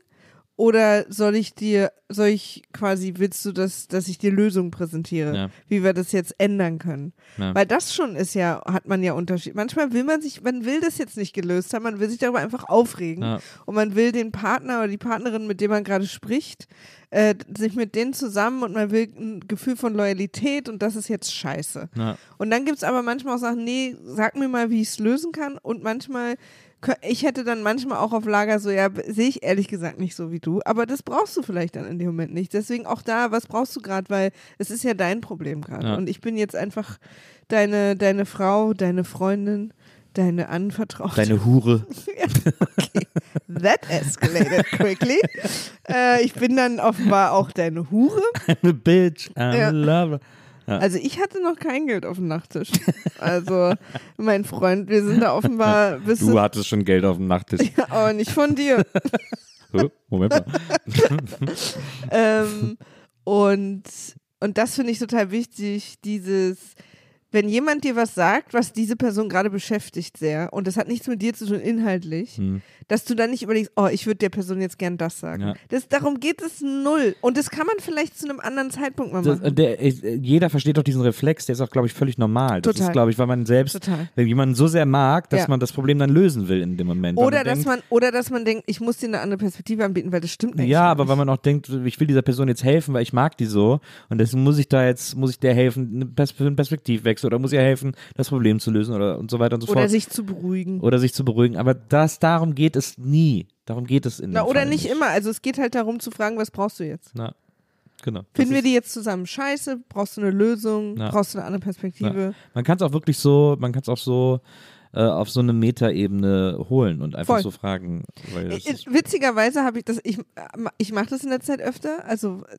Oder soll ich dir, soll ich quasi, willst du, dass, dass ich dir Lösungen präsentiere, Ja. wie wir das jetzt ändern können? Ja. Weil das schon ist ja, hat man ja Unterschied. Manchmal will man sich, man will das jetzt nicht gelöst haben, man will sich darüber einfach aufregen. Ja. Und man will den Partner oder die Partnerin, mit dem man gerade spricht, äh, sich mit denen zusammen und man will ein Gefühl von Loyalität und das ist jetzt scheiße. Und dann gibt es aber manchmal auch Sachen, nee, sag mir mal, wie ich es lösen kann. Und manchmal, ich hätte dann manchmal auch auf Lager so, ja, sehe ich ehrlich gesagt nicht so wie du. Aber das brauchst du vielleicht dann in dem Moment nicht. Deswegen auch da, was brauchst du gerade? Weil es ist ja dein Problem gerade. Ja. Und ich bin jetzt einfach deine, deine Frau, deine Freundin, deine Anvertraute. Deine Hure. That escalated quickly. äh, ich bin dann offenbar auch deine Hure. I'm a bitch. I'm Ja. a lover. Also ich hatte noch kein Geld auf dem Nachttisch. Also mein Freund, wir sind da offenbar bis Du hattest schon Geld auf dem Nachttisch. aber nicht von dir. Moment mal. ähm, und, und das finde ich total wichtig, dieses, wenn jemand dir was sagt, was diese Person gerade beschäftigt sehr, und das hat nichts mit dir zu tun inhaltlich, Hm. dass du dann nicht überlegst, oh, ich würde der Person jetzt gern das sagen. Ja. Das, darum geht es null. Und das kann man vielleicht zu einem anderen Zeitpunkt mal Das, machen. der, äh, jeder versteht doch diesen Reflex, der ist auch, glaube ich, völlig normal. Das Total. ist, glaube ich, weil man selbst, Total. jemanden so sehr mag, dass Ja. man das Problem dann lösen will in dem Moment. Oder dass denkt, man, oder dass man denkt, ich muss dir eine andere Perspektive anbieten, weil das stimmt nicht. Ja, aber weil man auch denkt, ich will dieser Person jetzt helfen, weil ich mag die so und deswegen muss ich da jetzt, muss ich der helfen, eine einen Perspektivwechsel oder muss ihr helfen, das Problem zu lösen oder und so weiter und so Oder fort. sich zu beruhigen. oder sich zu beruhigen. Aber das, darum geht es nie. Darum geht es in Na, oder Fall nicht immer. Also es geht halt darum zu fragen, was brauchst du jetzt? Na, genau. Finden wir die jetzt zusammen scheiße? Brauchst du eine Lösung? Ja. Brauchst du eine andere Perspektive? Man kann es auch wirklich so, man kann es auch so äh, auf so eine Metaebene holen und einfach Voll. so fragen. Äh, Witzigerweise habe ich das, ich, ich mache das in der Zeit öfter. Also äh,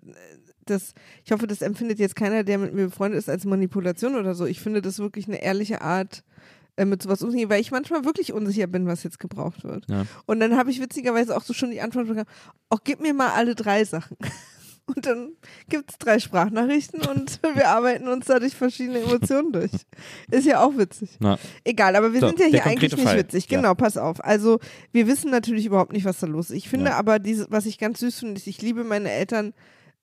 das, ich hoffe, das empfindet jetzt keiner, der mit mir befreundet ist, als Manipulation oder so. Ich finde das wirklich eine ehrliche Art, äh, mit sowas umzugehen, weil ich manchmal wirklich unsicher bin, was jetzt gebraucht wird. Ja. Und dann habe ich witzigerweise auch so schon die Antwort bekommen, auch gib mir mal alle drei Sachen. Und dann gibt es drei Sprachnachrichten und wir arbeiten uns da durch verschiedene Emotionen durch. Ist ja auch witzig. na, Egal, aber wir So, sind ja hier eigentlich konkrete nicht Fall. witzig. Ja. Genau, pass auf. Also, wir wissen natürlich überhaupt nicht, was da los ist. Ich finde Ja. aber, diese, was ich ganz süß finde, ist, ich liebe meine Eltern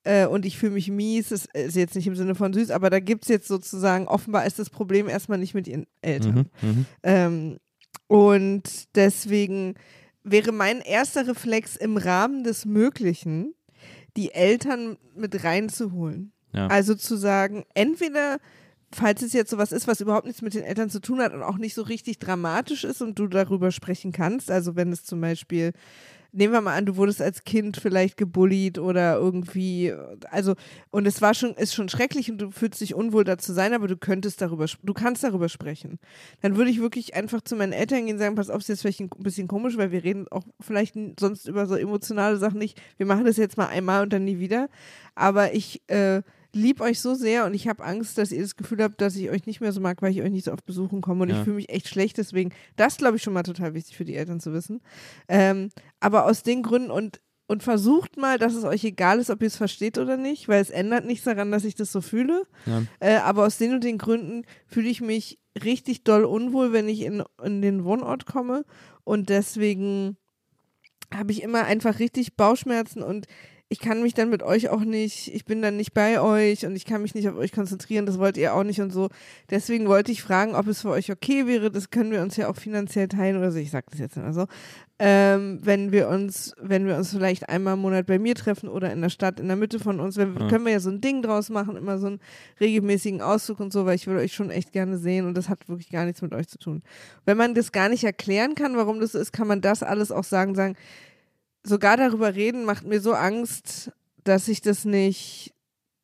äh, und ich fühle mich mies. Das ist jetzt nicht im Sinne von süß, aber da gibt es jetzt sozusagen, offenbar ist das Problem erstmal nicht mit ihren Eltern. mhm, mhm. Ähm, und deswegen wäre mein erster Reflex im Rahmen des Möglichen, die Eltern mit reinzuholen. Ja. Also zu sagen, entweder, falls es jetzt sowas ist, was überhaupt nichts mit den Eltern zu tun hat und auch nicht so richtig dramatisch ist und du darüber sprechen kannst, also wenn es zum Beispiel Nehmen wir mal an, du wurdest als Kind vielleicht gebullied oder irgendwie, also, und es war schon, ist schon schrecklich und du fühlst dich unwohl da zu sein, aber du könntest darüber, du kannst darüber sprechen. Dann würde ich wirklich einfach zu meinen Eltern gehen und sagen, pass auf, ist vielleicht ein bisschen komisch, weil wir reden auch vielleicht sonst über so emotionale Sachen nicht. Wir machen das jetzt mal einmal und dann nie wieder. Aber ich, äh, lieb euch so sehr und ich habe Angst, dass ihr das Gefühl habt, dass ich euch nicht mehr so mag, weil ich euch nicht so oft besuchen komme und Ja. ich fühle mich echt schlecht. Deswegen, das glaube ich schon mal total wichtig für die Eltern zu wissen. Ähm, aber aus den Gründen und und versucht mal, dass es euch egal ist, ob ihr es versteht oder nicht, weil es ändert nichts daran, dass ich das so fühle. Ja. Äh, aber aus den und den Gründen fühle ich mich richtig doll unwohl, wenn ich in, in den Wohnort komme. Und deswegen habe ich immer einfach richtig Bauchschmerzen und ich kann mich dann mit euch auch nicht, ich bin dann nicht bei euch und ich kann mich nicht auf euch konzentrieren, das wollt ihr auch nicht und so. Deswegen wollte ich fragen, ob es für euch okay wäre, das können wir uns ja auch finanziell teilen oder so, ich sag das jetzt immer so, ähm, wenn wir uns, wenn wir uns vielleicht einmal im Monat bei mir treffen oder in der Stadt, in der Mitte von uns, wenn, Ja. können wir ja so ein Ding draus machen, immer so einen regelmäßigen Ausflug und so, weil ich würde euch schon echt gerne sehen und das hat wirklich gar nichts mit euch zu tun. Wenn man das gar nicht erklären kann, warum das so ist, kann man das alles auch sagen, sagen, sogar darüber reden macht mir so Angst, dass ich das nicht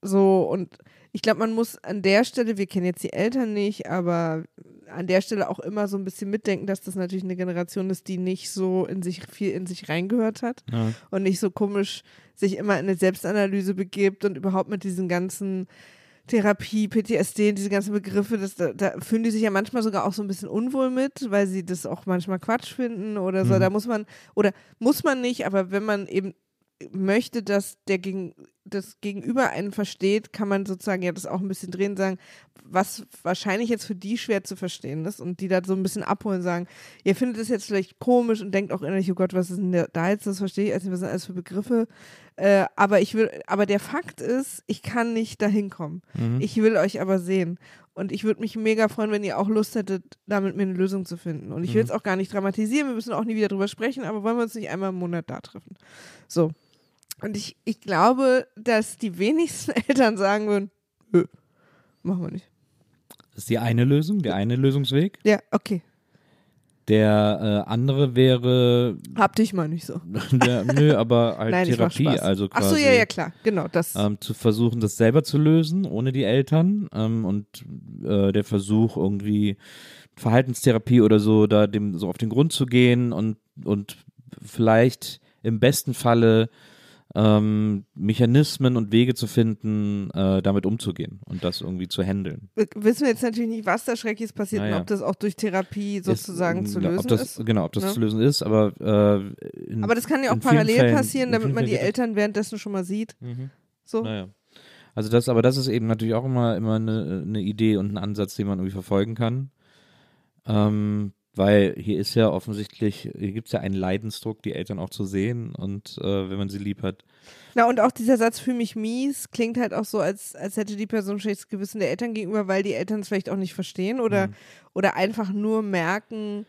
so und ich glaube, man muss an der Stelle, wir kennen jetzt die Eltern nicht, aber an der Stelle auch immer so ein bisschen mitdenken, dass das natürlich eine Generation ist, die nicht so in sich viel in sich reingehört hat Ja. und nicht so komisch sich immer in eine Selbstanalyse begibt und überhaupt mit diesen ganzen Therapie, PTSD, diese ganzen Begriffe, das, da, da fühlen die sich ja manchmal sogar auch so ein bisschen unwohl mit, weil sie das auch manchmal Quatsch finden oder so. Mhm. Da muss man, oder muss man nicht, aber wenn man eben möchte, dass der gegen, das Gegenüber einen versteht, kann man sozusagen ja das auch ein bisschen drehen und sagen, was wahrscheinlich jetzt für die schwer zu verstehen ist und die da so ein bisschen abholen und sagen, ihr findet es jetzt vielleicht komisch und denkt auch innerlich, oh Gott, was ist denn da- jetzt, das verstehe ich jetzt nicht, was sind alles für Begriffe, äh, aber ich will, aber der Fakt ist, ich kann nicht dahin kommen. Mhm. Ich will euch aber sehen. Und ich würde mich mega freuen, wenn ihr auch Lust hättet, da mit mir eine Lösung zu finden. Und ich will Mhm. es auch gar nicht dramatisieren, wir müssen auch nie wieder drüber sprechen, aber wollen wir uns nicht einmal im Monat da treffen? So. Und ich, ich glaube, dass die wenigsten Eltern sagen würden, machen wir nicht. Das ist die eine Lösung, der eine Lösungsweg. Ja, okay. Der äh, andere wäre, Hab dich mal nicht so. der, nö, aber halt Nein, Therapie, also Ach quasi so, ja, ja, klar. Genau, das. ähm, zu versuchen, das selber zu lösen, ohne die Eltern ähm, und äh, der Versuch irgendwie Verhaltenstherapie oder so, da dem so auf den Grund zu gehen und und vielleicht im besten Falle ähm, Mechanismen und Wege zu finden, äh, damit umzugehen und das irgendwie zu handeln. W- Wissen wir jetzt natürlich nicht, was da Schreckliches passiert Naja. und ob das auch durch Therapie sozusagen Ist, zu lösen ob das, ist. Genau, ob das ne? zu lösen ist, aber äh, in, Aber das kann ja auch parallel Fällen- passieren, damit man die Eltern währenddessen schon mal sieht. Mhm. So. Naja. Also das, aber das ist eben natürlich auch immer, immer eine, eine Idee und ein Ansatz, den man irgendwie verfolgen kann. Ähm, weil hier ist ja offensichtlich, hier gibt es ja einen Leidensdruck, die Eltern auch zu sehen und äh, wenn man sie lieb hat. Na, und auch dieser Satz für mich mies klingt halt auch so, als, als hätte die Person schlechtes Gewissen der Eltern gegenüber, weil die Eltern es vielleicht auch nicht verstehen oder, Mhm. oder einfach nur merken,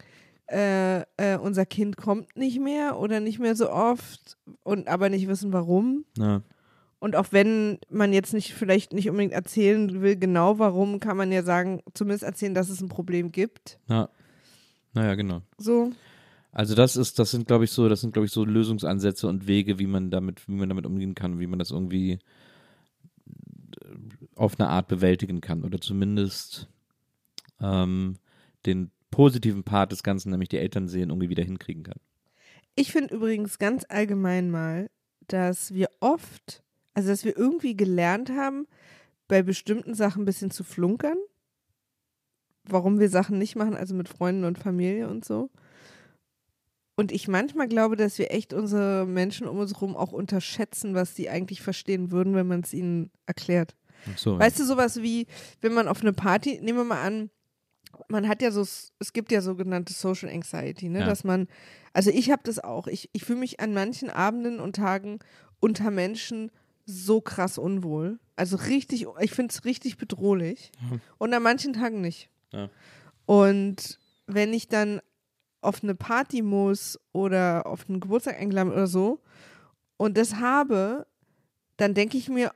äh, äh, unser Kind kommt nicht mehr oder nicht mehr so oft und aber nicht wissen warum. Ja, Und auch wenn man jetzt nicht vielleicht nicht unbedingt erzählen will, genau warum, kann man ja sagen, zumindest erzählen, dass es ein Problem gibt. ja. Naja, genau. So. Also das ist, das sind, glaube ich, so, das sind, glaube ich, so Lösungsansätze und Wege, wie man damit, wie man damit umgehen kann, wie man das irgendwie äh, auf eine Art bewältigen kann. Oder zumindest ähm, den positiven Part des Ganzen, nämlich die Eltern sehen, irgendwie wieder hinkriegen kann. Ich finde übrigens ganz allgemein mal, dass wir oft, also dass wir irgendwie gelernt haben, bei bestimmten Sachen ein bisschen zu flunkern. Warum wir Sachen nicht machen, also mit Freunden und Familie und so. Und ich manchmal glaube, dass wir echt unsere Menschen um uns herum auch unterschätzen, was die eigentlich verstehen würden, wenn man es ihnen erklärt. So, Weißt du, sowas wie, wenn man auf eine Party, nehmen wir mal an, man hat ja so, es gibt ja sogenannte Social Anxiety, ne? Ja. Dass man, also ich habe das auch. Ich, ich fühle mich an manchen Abenden und Tagen unter Menschen so krass unwohl. Also richtig, ich finde es richtig bedrohlich. Und an manchen Tagen nicht. Ja. Und wenn ich dann auf eine Party muss oder auf einen Geburtstag eingeladen oder so und das habe, dann denke ich mir,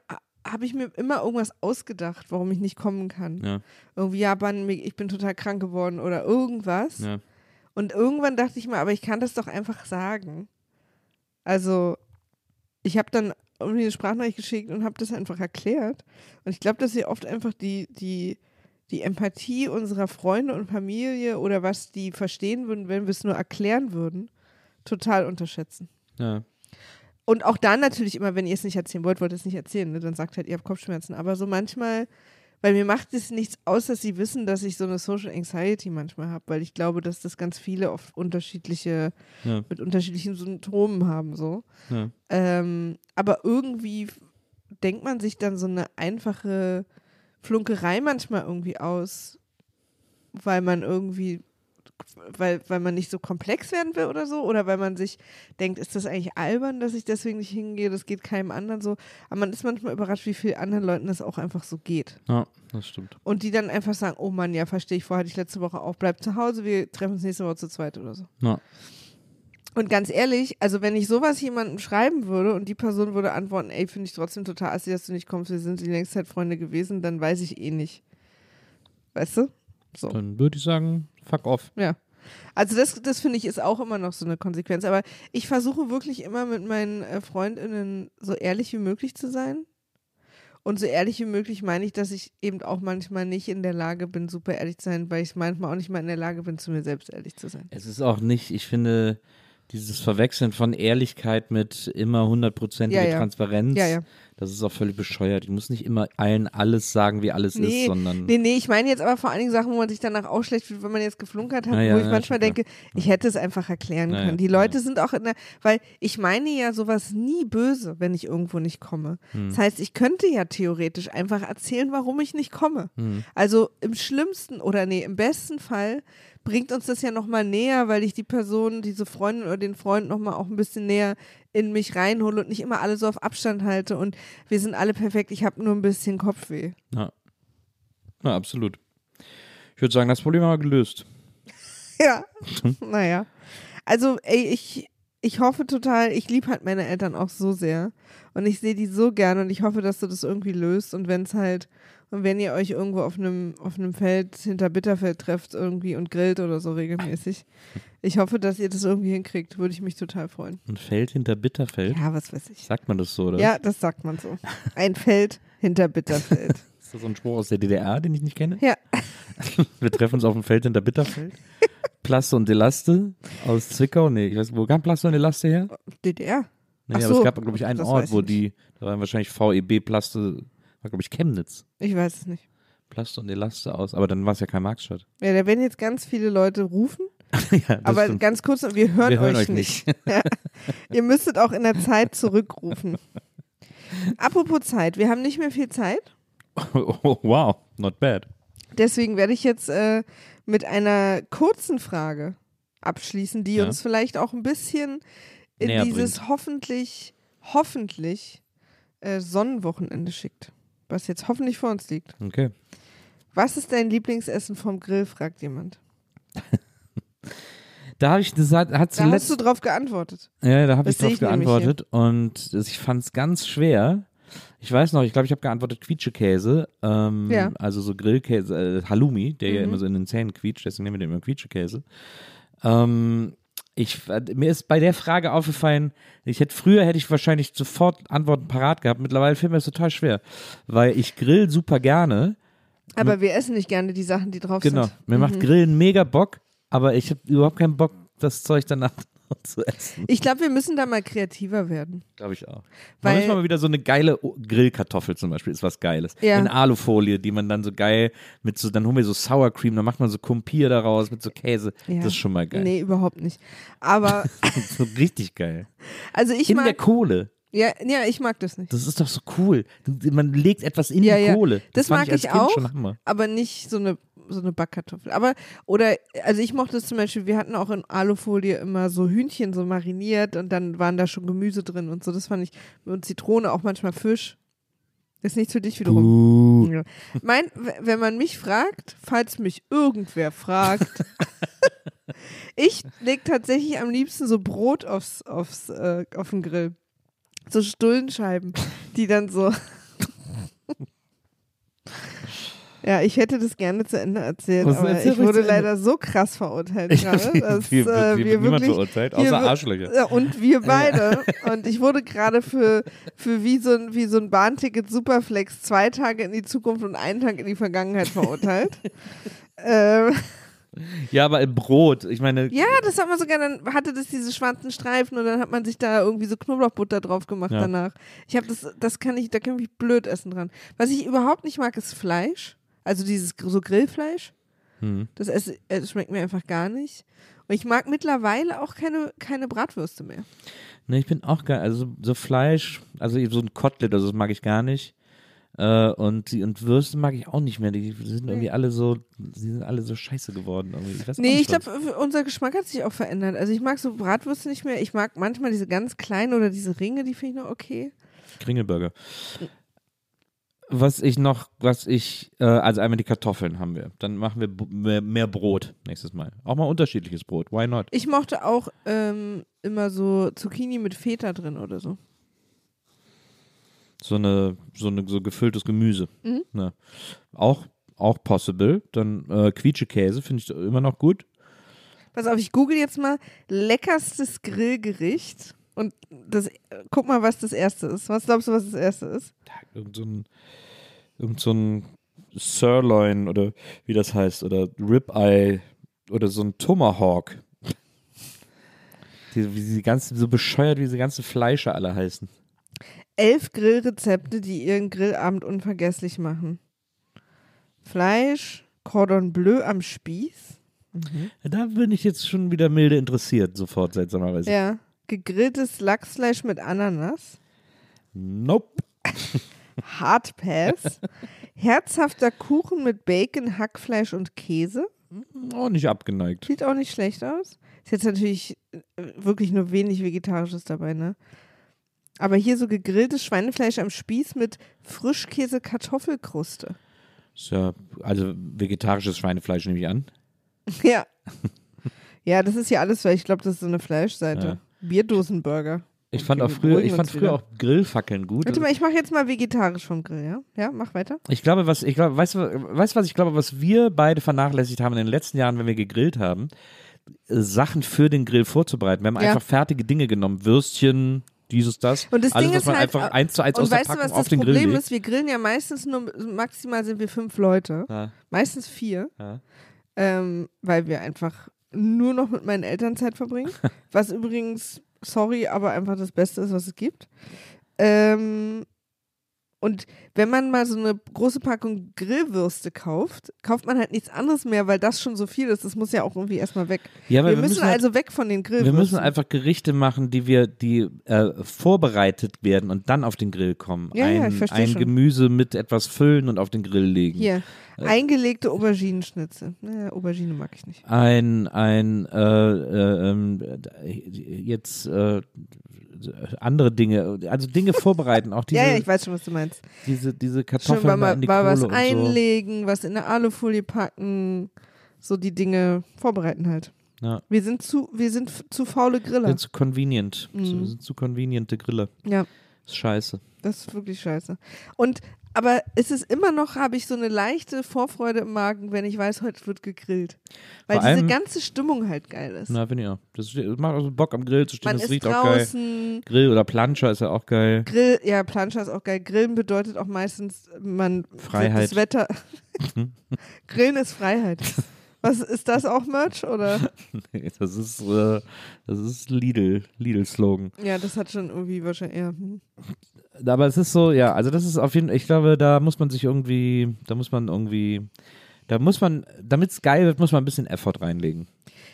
habe ich mir immer irgendwas ausgedacht, warum ich nicht kommen kann. Ja, Irgendwie, ja, Mann, ich bin total krank geworden oder irgendwas. ja. Und irgendwann dachte ich mir, aber ich kann das doch einfach sagen. Also, ich habe dann irgendwie eine Sprachnachricht geschickt und habe das einfach erklärt. Und ich glaube, dass wir oft einfach die, die, die Empathie unserer Freunde und Familie oder was die verstehen würden, wenn wir es nur erklären würden, total unterschätzen. ja. Und auch dann natürlich immer, wenn ihr es nicht erzählen wollt, wollt ihr es nicht erzählen. Ne? Dann sagt halt, ihr habt Kopfschmerzen. Aber so manchmal, weil mir macht es nichts aus, dass sie wissen, dass ich so eine Social Anxiety manchmal habe, weil ich glaube, dass das ganz viele oft unterschiedliche, Ja. mit unterschiedlichen Symptomen haben. So. Ja. Ähm, aber irgendwie denkt man sich dann so eine einfache Flunkerei manchmal irgendwie aus, weil man irgendwie, weil, weil man nicht so komplex werden will oder so, oder weil man sich denkt, ist das eigentlich albern, dass ich deswegen nicht hingehe, das geht keinem anderen so. Aber man ist manchmal überrascht, wie viel anderen Leuten das auch einfach so geht. ja, das stimmt. Und die dann einfach sagen, oh Mann, ja, verstehe ich, vorher hatte ich letzte Woche auch, bleib zu Hause, wir treffen uns nächste Woche zu zweit oder so. Ja. Und ganz ehrlich, also wenn ich sowas jemandem schreiben würde und die Person würde antworten, ey, finde ich trotzdem total assi, dass du nicht kommst, wir sind die längste Zeit Freunde gewesen, dann weiß ich eh nicht. Weißt du? So. Dann würde ich sagen, fuck off. Ja. Also das, das finde ich ist auch immer noch so eine Konsequenz. Aber ich versuche wirklich immer mit meinen äh, FreundInnen so ehrlich wie möglich zu sein. Und so ehrlich wie möglich meine ich, dass ich eben auch manchmal nicht in der Lage bin, super ehrlich zu sein, weil ich manchmal auch nicht mal in der Lage bin, zu mir selbst ehrlich zu sein. Es ist auch nicht, ich finde, dieses Verwechseln von Ehrlichkeit mit immer hundertprozentige Ja, ja. Transparenz, ja. Das ist auch völlig bescheuert. Ich muss nicht immer allen alles sagen, wie alles Nee, ist, sondern nee, nee, ich meine jetzt aber vor allen Dingen Sachen, wo man sich danach auch schlecht fühlt, wenn man jetzt geflunkert hat, Ja, wo ich ja, manchmal denke, ich hätte es einfach erklären können. Die Leute sind auch in der, weil ich meine ja sowas nie böse, wenn ich irgendwo nicht komme. Hm. Das heißt, ich könnte ja theoretisch einfach erzählen, warum ich nicht komme. Hm. Also im schlimmsten oder nee, im besten Fall bringt uns das ja nochmal näher, weil ich die Person, diese Freundin oder den Freund nochmal auch ein bisschen näher in mich reinhole und nicht immer alle so auf Abstand halte und wir sind alle perfekt, ich habe nur ein bisschen Kopfweh. ja. ja, absolut. Ich würde sagen, das Problem haben wir gelöst. Ja, naja. Also, ey, ich, ich hoffe total, ich liebe halt meine Eltern auch so sehr. Und ich sehe die so gern und ich hoffe, dass du das irgendwie löst. Und wenn es halt, und wenn ihr euch irgendwo auf einem, auf einem Feld hinter Bitterfeld trefft irgendwie und grillt oder so regelmäßig. Ich hoffe, dass ihr das irgendwie hinkriegt. Würde ich mich total freuen. Und Feld hinter Bitterfeld? Ja, was weiß ich. Sagt man das so, oder? Ja, das sagt man so. Ein Feld hinter Bitterfeld. Ist das so ein Spruch aus der DDR, den ich nicht kenne? Ja. Wir treffen uns auf dem Feld hinter Bitterfeld. Plaste und Delaste aus Zwickau. Nee, ich weiß, wo kam Plaste und Delaste her? DDR. Nee, Ach aber so, es gab, glaube ich, einen das Ort, wo die, da waren wahrscheinlich VEB Plaste, war, glaube ich, Chemnitz. Ich weiß es nicht. Plaste und Elaste aus, aber dann war es ja kein Marktstadt. Ja, da werden jetzt ganz viele Leute rufen. ja, aber stimmt. ganz kurz, wir hören, Wir hören euch, euch nicht. ja. Ihr müsstet auch in der Zeit zurückrufen. Apropos Zeit, wir haben nicht mehr viel Zeit. oh, wow, not bad. Deswegen werde ich jetzt äh, mit einer kurzen Frage abschließen, die Ja. uns vielleicht auch ein bisschen in Näher dieses hoffentlich, hoffentlich äh, Sonnenwochenende schickt. Was jetzt hoffentlich vor uns liegt. Okay. Was ist dein Lieblingsessen vom Grill, fragt jemand. Da habe ich gesagt, hat Da hast du drauf geantwortet. Ja, da habe Das ich drauf ich geantwortet und das- ich fand es ganz schwer. Ich weiß noch, ich glaube, ich habe geantwortet Quietschekäse, ähm, Ja. also so Grillkäse, äh, Halloumi, der ja Mhm. immer so in den Zähnen quietscht, deswegen nehmen wir den immer Quietschekäse. Ähm, ich, mir ist bei der Frage aufgefallen, ich hätte früher hätte ich wahrscheinlich sofort Antworten parat gehabt. Mittlerweile fällt mir das total schwer, weil ich grill super gerne. Aber wir essen nicht gerne die Sachen, die drauf Genau, sind. mir macht Grillen mega Bock, aber ich habe überhaupt keinen Bock, das Zeug danach zu essen. Ich glaube, wir müssen da mal kreativer werden. Glaube ich auch. Weil- Manchmal mal wieder so eine geile Grillkartoffel zum Beispiel ist was Geiles. Ja. In Alufolie, die man dann so geil mit so, dann holen wir so Sour Cream, dann macht man so Kumpir daraus mit so Käse. Ja. Das ist schon mal geil. Nee, überhaupt nicht. Aber, so richtig geil. also ich in der mag, Kohle. Ja, ja, ich mag das nicht. Das ist doch so cool. Man legt etwas in Ja, die ja. Kohle. Das, fand mag ich ich auch, aber nicht so eine, so eine Backkartoffel. Aber, oder, also ich mochte es zum Beispiel, wir hatten auch in Alufolie immer so Hühnchen so mariniert und dann waren da schon Gemüse drin und so. Das fand ich, und Zitrone, auch manchmal Fisch. Ist nichts für dich wiederum. Ja. Mein, wenn man mich fragt, falls mich irgendwer fragt, ich leg tatsächlich am liebsten so Brot aufs, aufs, äh, auf den Grill. So Stullenscheiben, die dann so. Ja, ich hätte das gerne zu Ende erzählt, Was aber ich wurde leider so krass verurteilt gerade, dass wird- äh, wir niemand wirklich verurteilt, außer wird- Arschlöcher. Ja, und wir beide. und ich wurde gerade für, für wie, so ein, wie so ein Bahnticket Superflex zwei Tage in die Zukunft und einen Tag in die Vergangenheit verurteilt. ähm, Ja, aber im Brot. Ich meine, ja, das hat man so gerne. Dann hatte das diese schwarzen Streifen und dann hat man sich da irgendwie so Knoblauchbutter drauf gemacht Ja. danach. Ich habe das, das kann ich, da kann ich blöd essen dran. Was ich überhaupt nicht mag, ist Fleisch. Also dieses so Grillfleisch. Hm. Das, esse, das schmeckt mir einfach gar nicht. Und ich mag mittlerweile auch keine, keine Bratwürste mehr. Ne, ich bin auch geil. Also so- so Fleisch, also so ein Kotelett, also das mag ich gar nicht. Äh, und, und Würste mag ich auch nicht mehr. Die sind irgendwie alle so, die sind alle so scheiße geworden. Irgendwie. Ich weiß Nee, ich glaube, unser Geschmack hat sich auch verändert. Also ich mag so Bratwürste nicht mehr. Ich mag manchmal diese ganz kleinen oder diese Ringe, die finde ich noch okay. Kringelburger. Was ich noch, was ich, äh, also einmal die Kartoffeln haben wir. Dann machen wir mehr, mehr Brot nächstes Mal. Auch mal unterschiedliches Brot. Why not? Ich mochte auch ähm, immer so Zucchini mit Feta drin oder so. So eine, so eine, so gefülltes Gemüse. Mhm. Ne. Auch, auch possible. Dann äh, Quietschekäse finde ich immer noch gut. Pass auf, ich google jetzt mal leckerstes Grillgericht und das, guck mal, was das erste ist. Was glaubst du, was das erste ist? irgend so ein, irgend so ein Sirloin oder wie das heißt, oder Ribeye oder so ein Tomahawk. Die, wie die ganzen, so bescheuert, wie diese ganzen Fleische alle heißen. Elf Grillrezepte, die ihren Grillabend unvergesslich machen. Fleisch, Cordon Bleu am Spieß. Da bin ich jetzt schon wieder milde interessiert, sofort, seltsamerweise. Ja. Gegrilltes Lachsfleisch mit Ananas. Nope. Hardpass. Herzhafter Kuchen mit Bacon, Hackfleisch und Käse. Auch nicht abgeneigt. Sieht auch nicht schlecht aus. Ist jetzt natürlich äh, wirklich nur wenig Vegetarisches dabei, ne? Aber hier so gegrilltes Schweinefleisch am Spieß mit Frischkäse Kartoffelkruste. Ist ja, also vegetarisches Schweinefleisch nehme ich an. Ja. Ja, das ist hier alles, weil ich glaube, das ist so eine Fleischseite. Bierdosenburger. Ich fand Okay, auch früher, ich fand früher wieder. auch Grillfackeln gut. Warte mal, ich mache jetzt mal vegetarisch vom Grill, ja? Ja, mach weiter. Ich glaube, was, ich glaube, weißt du, weißt was ich glaube, was wir beide vernachlässigt haben in den letzten Jahren, wenn wir gegrillt haben, Sachen für den Grill vorzubereiten. Wir haben Ja. einfach fertige Dinge genommen, Würstchen, dieses, das. Und das alles, Ding was ist man halt, einfach eins zu eins und aus der weißt du, Packung was das Problem ist? Wir grillen ja meistens nur, maximal sind wir fünf Leute. Ja. Meistens vier. Ja. Ähm, weil wir einfach nur noch mit meinen Eltern Zeit verbringen. Was übrigens sorry, aber einfach das Beste ist, was es gibt. Ähm, und wenn man mal so eine große Packung Grillwürste kauft, kauft man halt nichts anderes mehr, weil das schon so viel ist. Das muss ja auch irgendwie erstmal weg. Ja, wir, wir müssen, müssen halt- also weg von den Wir Grillwürsten. müssen einfach Gerichte machen, die wir, die äh, vorbereitet werden und dann auf den Grill kommen. Ja, ja, ein ich versteh ein schon. Gemüse mit etwas füllen und auf den Grill legen. Hier, eingelegte Auberginenschnitze. Naja, Aubergine mag ich nicht. Ein, ein, äh, äh, ähm, jetzt äh, andere Dinge, also Dinge vorbereiten, auch diese, ja, ja, ich weiß schon, was du meinst. diese, diese Kartoffeln mal, da mal, in die mal Kohle was und so. einlegen, was in eine Alufolie packen, so die Dinge vorbereiten halt. Ja. Wir sind zu, wir sind zu faule Wir Griller. sind zu convenient. Mhm. Zu, sind zu conveniente Grille. Ja. Ist scheiße. Das ist wirklich scheiße. Und aber es ist immer noch, habe ich so eine leichte Vorfreude im Magen, wenn ich weiß, heute wird gegrillt. Weil Vor diese allem- ganze Stimmung halt geil ist. Na, finde ich auch. Das macht auch so Bock am Grill zu stehen, Man das ist riecht auch geil. draußen, Grill oder Planscher ist ja auch geil. Grill, ja, Planscher ist auch geil. Grillen bedeutet auch meistens, man Freiheit. das Wetter. Grillen ist Freiheit. Was ist das auch Merch oder? Nee, das ist, äh, das ist Lidl, Lidl-Slogan. Ja, das hat schon irgendwie wahrscheinlich. Ja. hm. Aber es ist so, ja, also das ist auf jeden Fall, ich glaube, da muss man sich irgendwie, da muss man irgendwie, da muss man, damit es geil wird, muss man ein bisschen Effort reinlegen.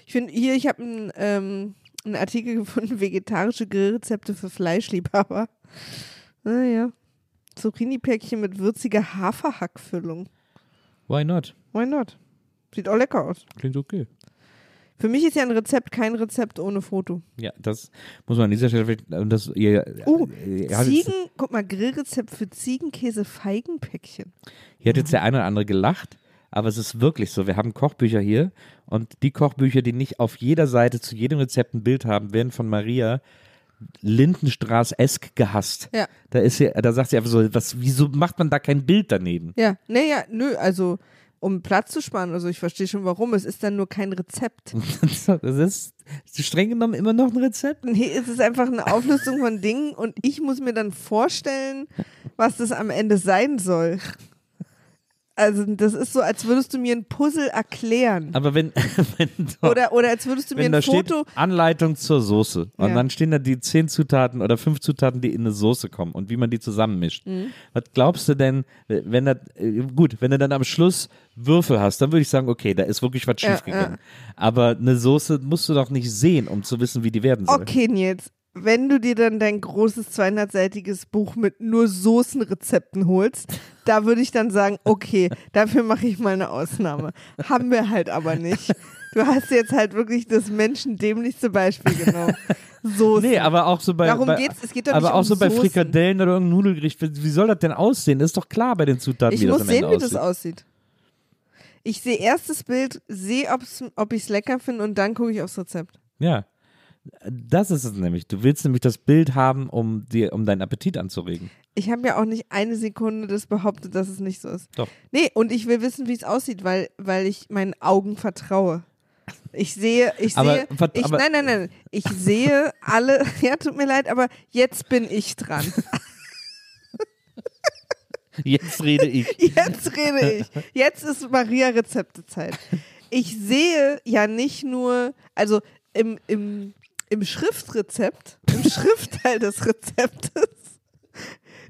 Ich finde hier, ich habe einen, ähm, einen Artikel gefunden, vegetarische Grillrezepte für Fleischliebhaber. Naja. Zucchini-Päckchen mit würziger Haferhackfüllung. Why not? Why not? Sieht auch lecker aus. Klingt okay. Für mich ist ja ein Rezept kein Rezept ohne Foto. Ja, das muss man an dieser Stelle vielleicht, und das, ihr, Uh, ihr, Ziegen, guck mal, Grillrezept für Ziegenkäse-Feigenpäckchen. hier hat jetzt der eine oder andere gelacht, aber es ist wirklich so, wir haben Kochbücher hier und die Kochbücher, die nicht auf jeder Seite zu jedem Rezept ein Bild haben, werden von Maria Lindenstraß-esk gehasst. Ja. Da ist sie, da sagt sie einfach so, was, wieso macht man da kein Bild daneben? Ja, naja, nö, also um Platz zu sparen, also ich verstehe schon warum, es ist dann nur kein Rezept. Das ist streng genommen immer noch ein Rezept. Nee, es ist einfach eine Auflistung von Dingen und ich muss mir dann vorstellen, was das am Ende sein soll. Also das ist so, als würdest du mir ein Puzzle erklären. Aber wenn, wenn, so, Oder, oder als würdest du mir ein Foto. Anleitung zur Soße und Ja. dann stehen da die zehn Zutaten oder fünf Zutaten, die in eine Soße kommen und wie man die zusammenmischt. Mhm. Was glaubst du denn, wenn da, äh, gut, wenn du dann am Schluss Würfel hast, dann würde ich sagen, okay, da ist wirklich was Ja, schiefgegangen. Aber eine Soße musst du doch nicht sehen, um zu wissen, wie die werden soll. Okay, Nils, wenn du dir dann dein großes 200-seitiges Buch mit nur Soßenrezepten holst, da würde ich dann sagen, okay, dafür mache ich mal eine Ausnahme. Haben wir halt aber nicht. Du hast jetzt halt wirklich das menschendämlichste Beispiel genommen. Soßen. Nee, aber auch so bei, Darum bei geht's, es geht doch aber nicht auch um so bei Soßen. Frikadellen oder irgendeinem Nudelgericht. Wie soll das denn aussehen? Das ist doch klar bei den Zutaten, Ich wie das muss am sehen, Ende wie das aussieht. aussieht. Ich sehe erst das Bild, sehe, ob ich es lecker finde und dann gucke ich aufs Rezept. Ja. Das ist es nämlich. Du willst nämlich das Bild haben, um dir, um deinen Appetit anzuregen. Ich habe ja auch nicht eine Sekunde das behauptet, dass es nicht so ist. Doch. Nee, und ich will wissen, wie es aussieht, weil, weil ich meinen Augen vertraue. Ich sehe, ich Aber sehe, wat- ich, aber- nein, nein, nein, ich sehe alle, ja, tut mir leid, aber jetzt bin ich dran. Jetzt rede ich. Jetzt rede ich. Jetzt ist Maria Rezeptezeit. Ich sehe ja nicht nur, also im, im, im Schriftrezept, im Schriftteil des Rezeptes,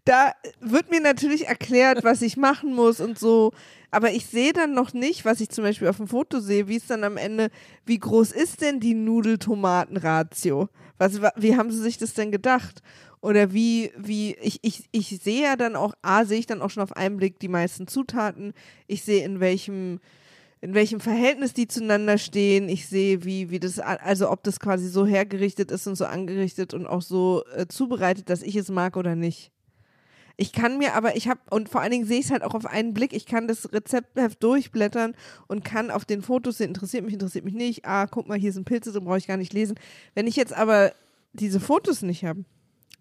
da wird mir natürlich erklärt, was ich machen muss und so. Aber ich sehe dann noch nicht, was ich zum Beispiel auf dem Foto sehe, wie es dann am Ende, wie groß ist denn die Nudel-Tomaten-Ratio? Was, wa- wie haben sie sich das denn gedacht? Oder wie, wie, ich, ich, ich sehe ja dann auch, A, sehe ich dann auch schon auf einen Blick die meisten Zutaten. Ich sehe, in welchem, in welchem Verhältnis die zueinander stehen. Ich sehe, wie, wie das, also ob das quasi so hergerichtet ist und so angerichtet und auch so äh, zubereitet, dass ich es mag oder nicht. Ich kann mir aber, ich habe, und vor allen Dingen sehe ich es halt auch auf einen Blick, ich kann das Rezeptheft durchblättern und kann auf den Fotos sehen, interessiert mich, interessiert mich nicht, ah, guck mal, hier sind Pilze drin, brauche ich gar nicht lesen. Wenn ich jetzt aber diese Fotos nicht habe,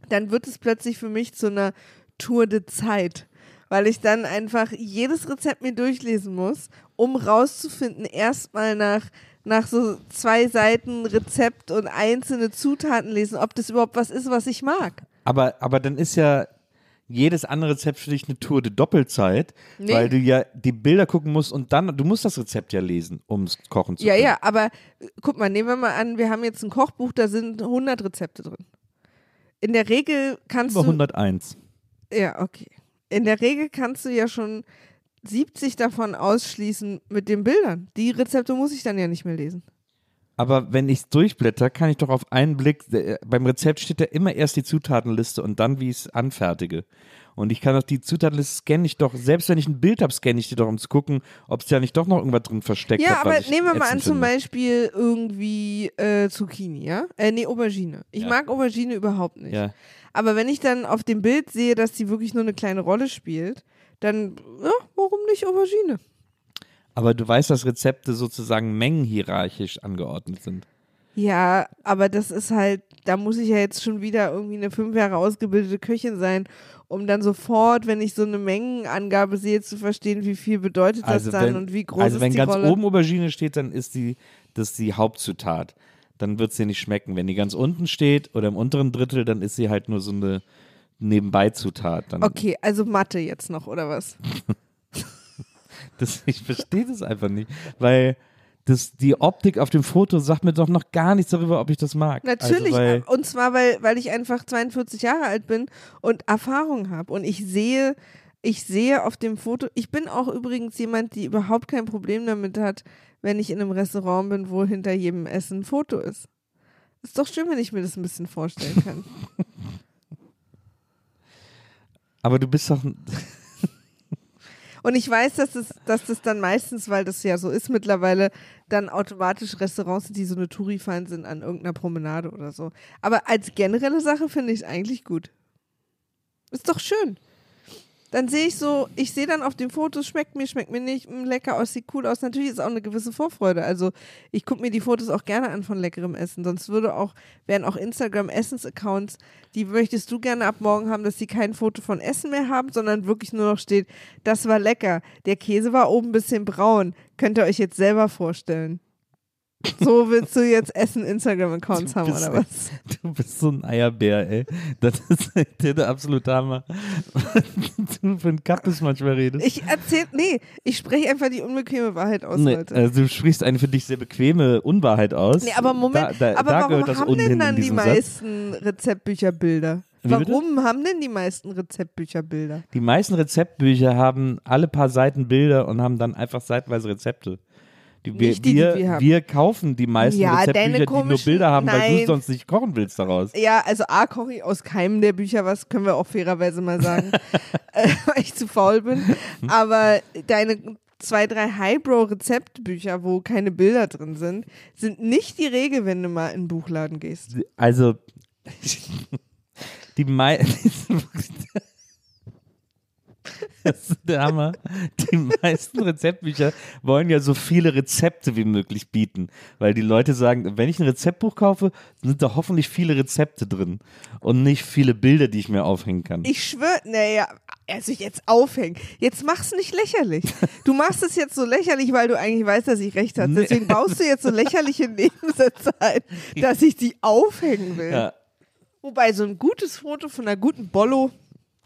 dann wird es plötzlich für mich zu einer Tour de Zeit, weil ich dann einfach jedes Rezept mir durchlesen muss, um rauszufinden, erstmal nach nach so zwei Seiten Rezept und einzelne Zutaten lesen, ob das überhaupt was ist, was ich mag. Aber, aber dann ist ja, jedes andere Rezept für dich eine Tour de Doppelzeit, Nee. weil du ja die Bilder gucken musst und dann, du musst das Rezept ja lesen, um es kochen zu Ja, können. ja, aber äh, guck mal, nehmen wir mal an, wir haben jetzt ein Kochbuch, da sind 100 Rezepte drin. In der Regel kannst Über du. 101. Ja, okay. In der Regel kannst du ja schon 70 davon ausschließen mit den Bildern. Die Rezepte muss ich dann ja nicht mehr lesen. Aber wenn ich es durchblätter, kann ich doch auf einen Blick, äh, beim Rezept steht ja immer erst die Zutatenliste und dann, wie ich es anfertige. Und ich kann doch die Zutatenliste scanne ich doch, selbst wenn ich ein Bild habe, scanne ich die doch, um zu gucken, ob es ja nicht doch noch irgendwas drin versteckt Ja, hat. aber nehmen wir mal an, ätzend zum finde. Beispiel irgendwie äh, Zucchini, ja? Äh, nee, Aubergine. Ich Ja. mag Aubergine überhaupt nicht. Ja. Aber wenn ich dann auf dem Bild sehe, dass die wirklich nur eine kleine Rolle spielt, dann, ja, warum nicht Aubergine? Aber du weißt, dass Rezepte sozusagen mengenhierarchisch angeordnet sind. Ja, aber das ist halt, da muss ich ja jetzt schon wieder irgendwie eine fünf Jahre ausgebildete Köchin sein, um dann sofort, wenn ich so eine Mengenangabe sehe, zu verstehen, wie viel bedeutet das Also dann wenn, und wie groß also ist wenn die ganz Rolle. oben Aubergine steht, dann ist die, das ist die Hauptzutat. Dann wird es dir nicht schmecken. Wenn die ganz unten steht oder im unteren Drittel, dann ist sie halt nur so eine Nebenbeizutat. Dann, Okay, also Mathe jetzt noch, oder was? Das, ich verstehe das einfach nicht, weil das, die Optik auf dem Foto sagt mir doch noch gar nichts darüber, ob ich das mag. Natürlich, Also, und zwar, weil, weil ich einfach 42 Jahre alt bin und Erfahrung habe. Und ich sehe, ich sehe auf dem Foto, ich bin auch übrigens jemand, die überhaupt kein Problem damit hat, wenn ich in einem Restaurant bin, wo hinter jedem Essen ein Foto ist. Ist doch schön, wenn ich mir das ein bisschen vorstellen kann. aber du bist doch. Und ich weiß, dass das, dass das dann meistens, weil das ja so ist mittlerweile, dann automatisch Restaurants sind, die so eine Touri-Fan sind an irgendeiner Promenade oder so. Aber als generelle Sache finde ich es eigentlich gut. Ist doch schön. Dann sehe ich so, ich sehe dann auf dem Foto, schmeckt mir, schmeckt mir nicht, mh, lecker aus, sieht cool aus. Natürlich ist auch eine gewisse Vorfreude. Also ich gucke mir die Fotos auch gerne an von leckerem Essen. Sonst würde auch, wären auch Instagram-Essens-Accounts, die möchtest du gerne ab morgen haben, dass sie kein Foto von Essen mehr haben, sondern wirklich nur noch steht, das war lecker. Der Käse war oben ein bisschen braun. Könnt ihr euch jetzt selber vorstellen. So willst du jetzt Essen-Instagram-Accounts haben, bist- oder was? Du bist so ein Eierbär, ey. Das ist der absolute Hammer. du für einen Kappes manchmal redest. Ich erzähl, nee, ich spreche einfach die unbequeme Wahrheit aus, Nee, Leute. also du sprichst eine für dich sehr bequeme Unwahrheit aus. Nee, aber Moment, da, da, aber da warum haben denn dann die Satz. meisten Rezeptbücher Bilder? Wie bitte? Warum haben denn die meisten Rezeptbücher Bilder? Die meisten Rezeptbücher haben alle paar Seiten Bilder und haben dann einfach seitenweise Rezepte. Die, wir, Nicht die, die wir, wir haben. wir kaufen die meisten Ja, Rezeptbücher, die nur Bilder haben, weil du Nein. sonst nicht kochen willst daraus. Ja, also A, koche ich aus keinem der Bücher was, können wir auch fairerweise mal sagen, äh, weil ich zu faul bin. Hm? Aber deine zwei, drei Highbrow-Rezeptbücher, wo keine Bilder drin sind, sind nicht die Regel, wenn du mal in den Buchladen gehst. Also, die meisten. Das ist der Hammer. Die meisten Rezeptbücher wollen ja so viele Rezepte wie möglich bieten, weil die Leute sagen, wenn ich ein Rezeptbuch kaufe, sind da hoffentlich viele Rezepte drin und nicht viele Bilder, die ich mir aufhängen kann. Ich schwöre, naja, also jetzt aufhängen. Jetzt mach's nicht lächerlich. Du machst es jetzt so lächerlich, weil du eigentlich weißt, dass ich recht habe. Nee. Deswegen baust du jetzt so lächerliche Nebensätze ein, dass ich die aufhängen will. ja. Wobei so ein gutes Foto von einer guten Bollo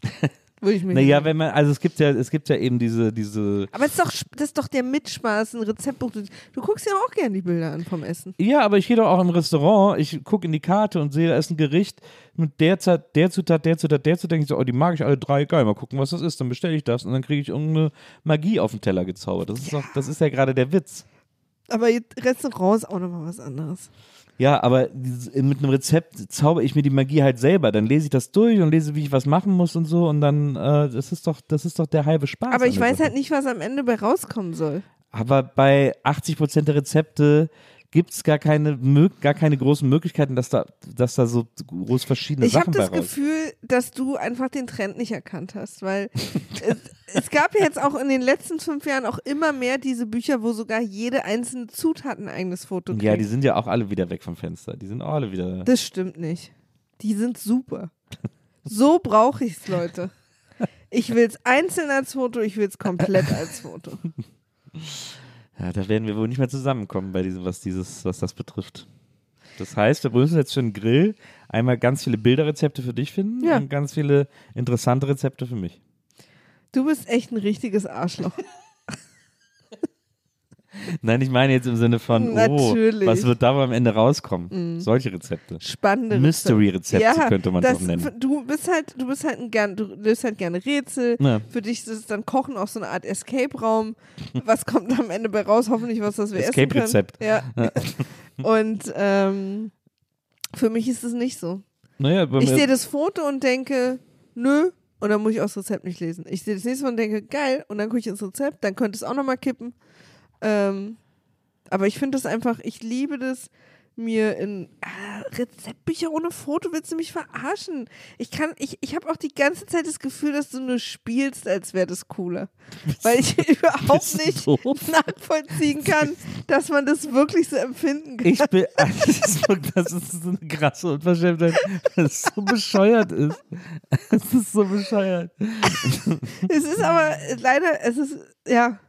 würde ich mir Naja, wenn man, also es gibt ja, es gibt ja eben diese, diese Aber es ist doch, das ist doch der Mitspaß, ein Rezeptbuch. Du, du guckst ja auch gerne die Bilder an vom Essen. Ja, aber ich gehe doch auch im Restaurant, ich gucke in die Karte und sehe, da ist ein Gericht mit der Zutat, der Zutat, der Zutat, der Zutat. Denke ich so, oh, die mag ich alle drei, geil, mal gucken, was das ist. Dann bestelle ich das und dann kriege ich irgendeine Magie auf den Teller gezaubert. Das ist doch, das ist ja gerade der Witz. Aber Restaurant ist auch nochmal was anderes. Ja, aber dieses- mit einem Rezept zauber ich mir die Magie halt selber. Dann lese ich das durch und lese, wie ich was machen muss und so und dann, äh, das ist doch, das ist doch der halbe Spaß. Aber ich weiß Sache. halt nicht, was am Ende bei rauskommen soll. Aber bei 80 Prozent der Rezepte gibt es gar keine, gar keine großen Möglichkeiten, dass da, dass da so groß verschiedene Ich habe Sachen das bei raus. Gefühl, dass du einfach den Trend nicht erkannt hast, weil es, es gab ja jetzt auch in den letzten fünf Jahren auch immer mehr diese Bücher, wo sogar jede einzelne Zutat ein eigenes Foto kriegt. Ja, die sind ja auch alle wieder weg vom Fenster. Die sind auch alle wieder. das stimmt nicht. Die sind super. So brauche ich's, Leute. Ich will's einzeln als Foto, ich will's komplett als Foto. Ja, da werden wir wohl nicht mehr zusammenkommen bei diesem, was dieses, was das betrifft. Das heißt, wir müssen jetzt für den Grill einmal ganz viele Bilderrezepte für dich finden Ja. und ganz viele interessante Rezepte für mich. Du bist echt ein richtiges Arschloch. Nein, ich meine jetzt im Sinne von, Natürlich. oh, was wird da am Ende rauskommen? Solche Rezepte. Spannende Mystery-Rezepte könnte man das, auch nennen. Du bist halt, du bist halt ein gern, du löst halt gerne Rätsel. Ja. Für dich ist dann Kochen auch so eine Art Escape-Raum. Was kommt am Ende bei raus? Hoffentlich was, was wir essen können. Escape-Rezept. Ja. Und ähm, für mich ist es nicht so. Naja, bei Ich mir- sehe das Foto und denke, nö, und dann muss ich auch das Rezept nicht lesen. Ich sehe das nächste Mal und denke, geil, und dann gucke ich ins Rezept, dann könnte es auch nochmal kippen. Ähm, aber ich finde das einfach, ich liebe das, mir in ah, Rezeptbücher ohne Foto willst du mich verarschen. Ich kann, ich, ich habe auch die ganze Zeit das Gefühl, dass du nur spielst, als wäre das cooler. Weil ich überhaupt nicht doof? nachvollziehen kann, dass man das wirklich so empfinden kann. Ich bin, das ist, das ist so eine krasse Unverschämtheit, dass es so bescheuert ist. Es ist so bescheuert. Es ist aber äh, leider, es ist, ja,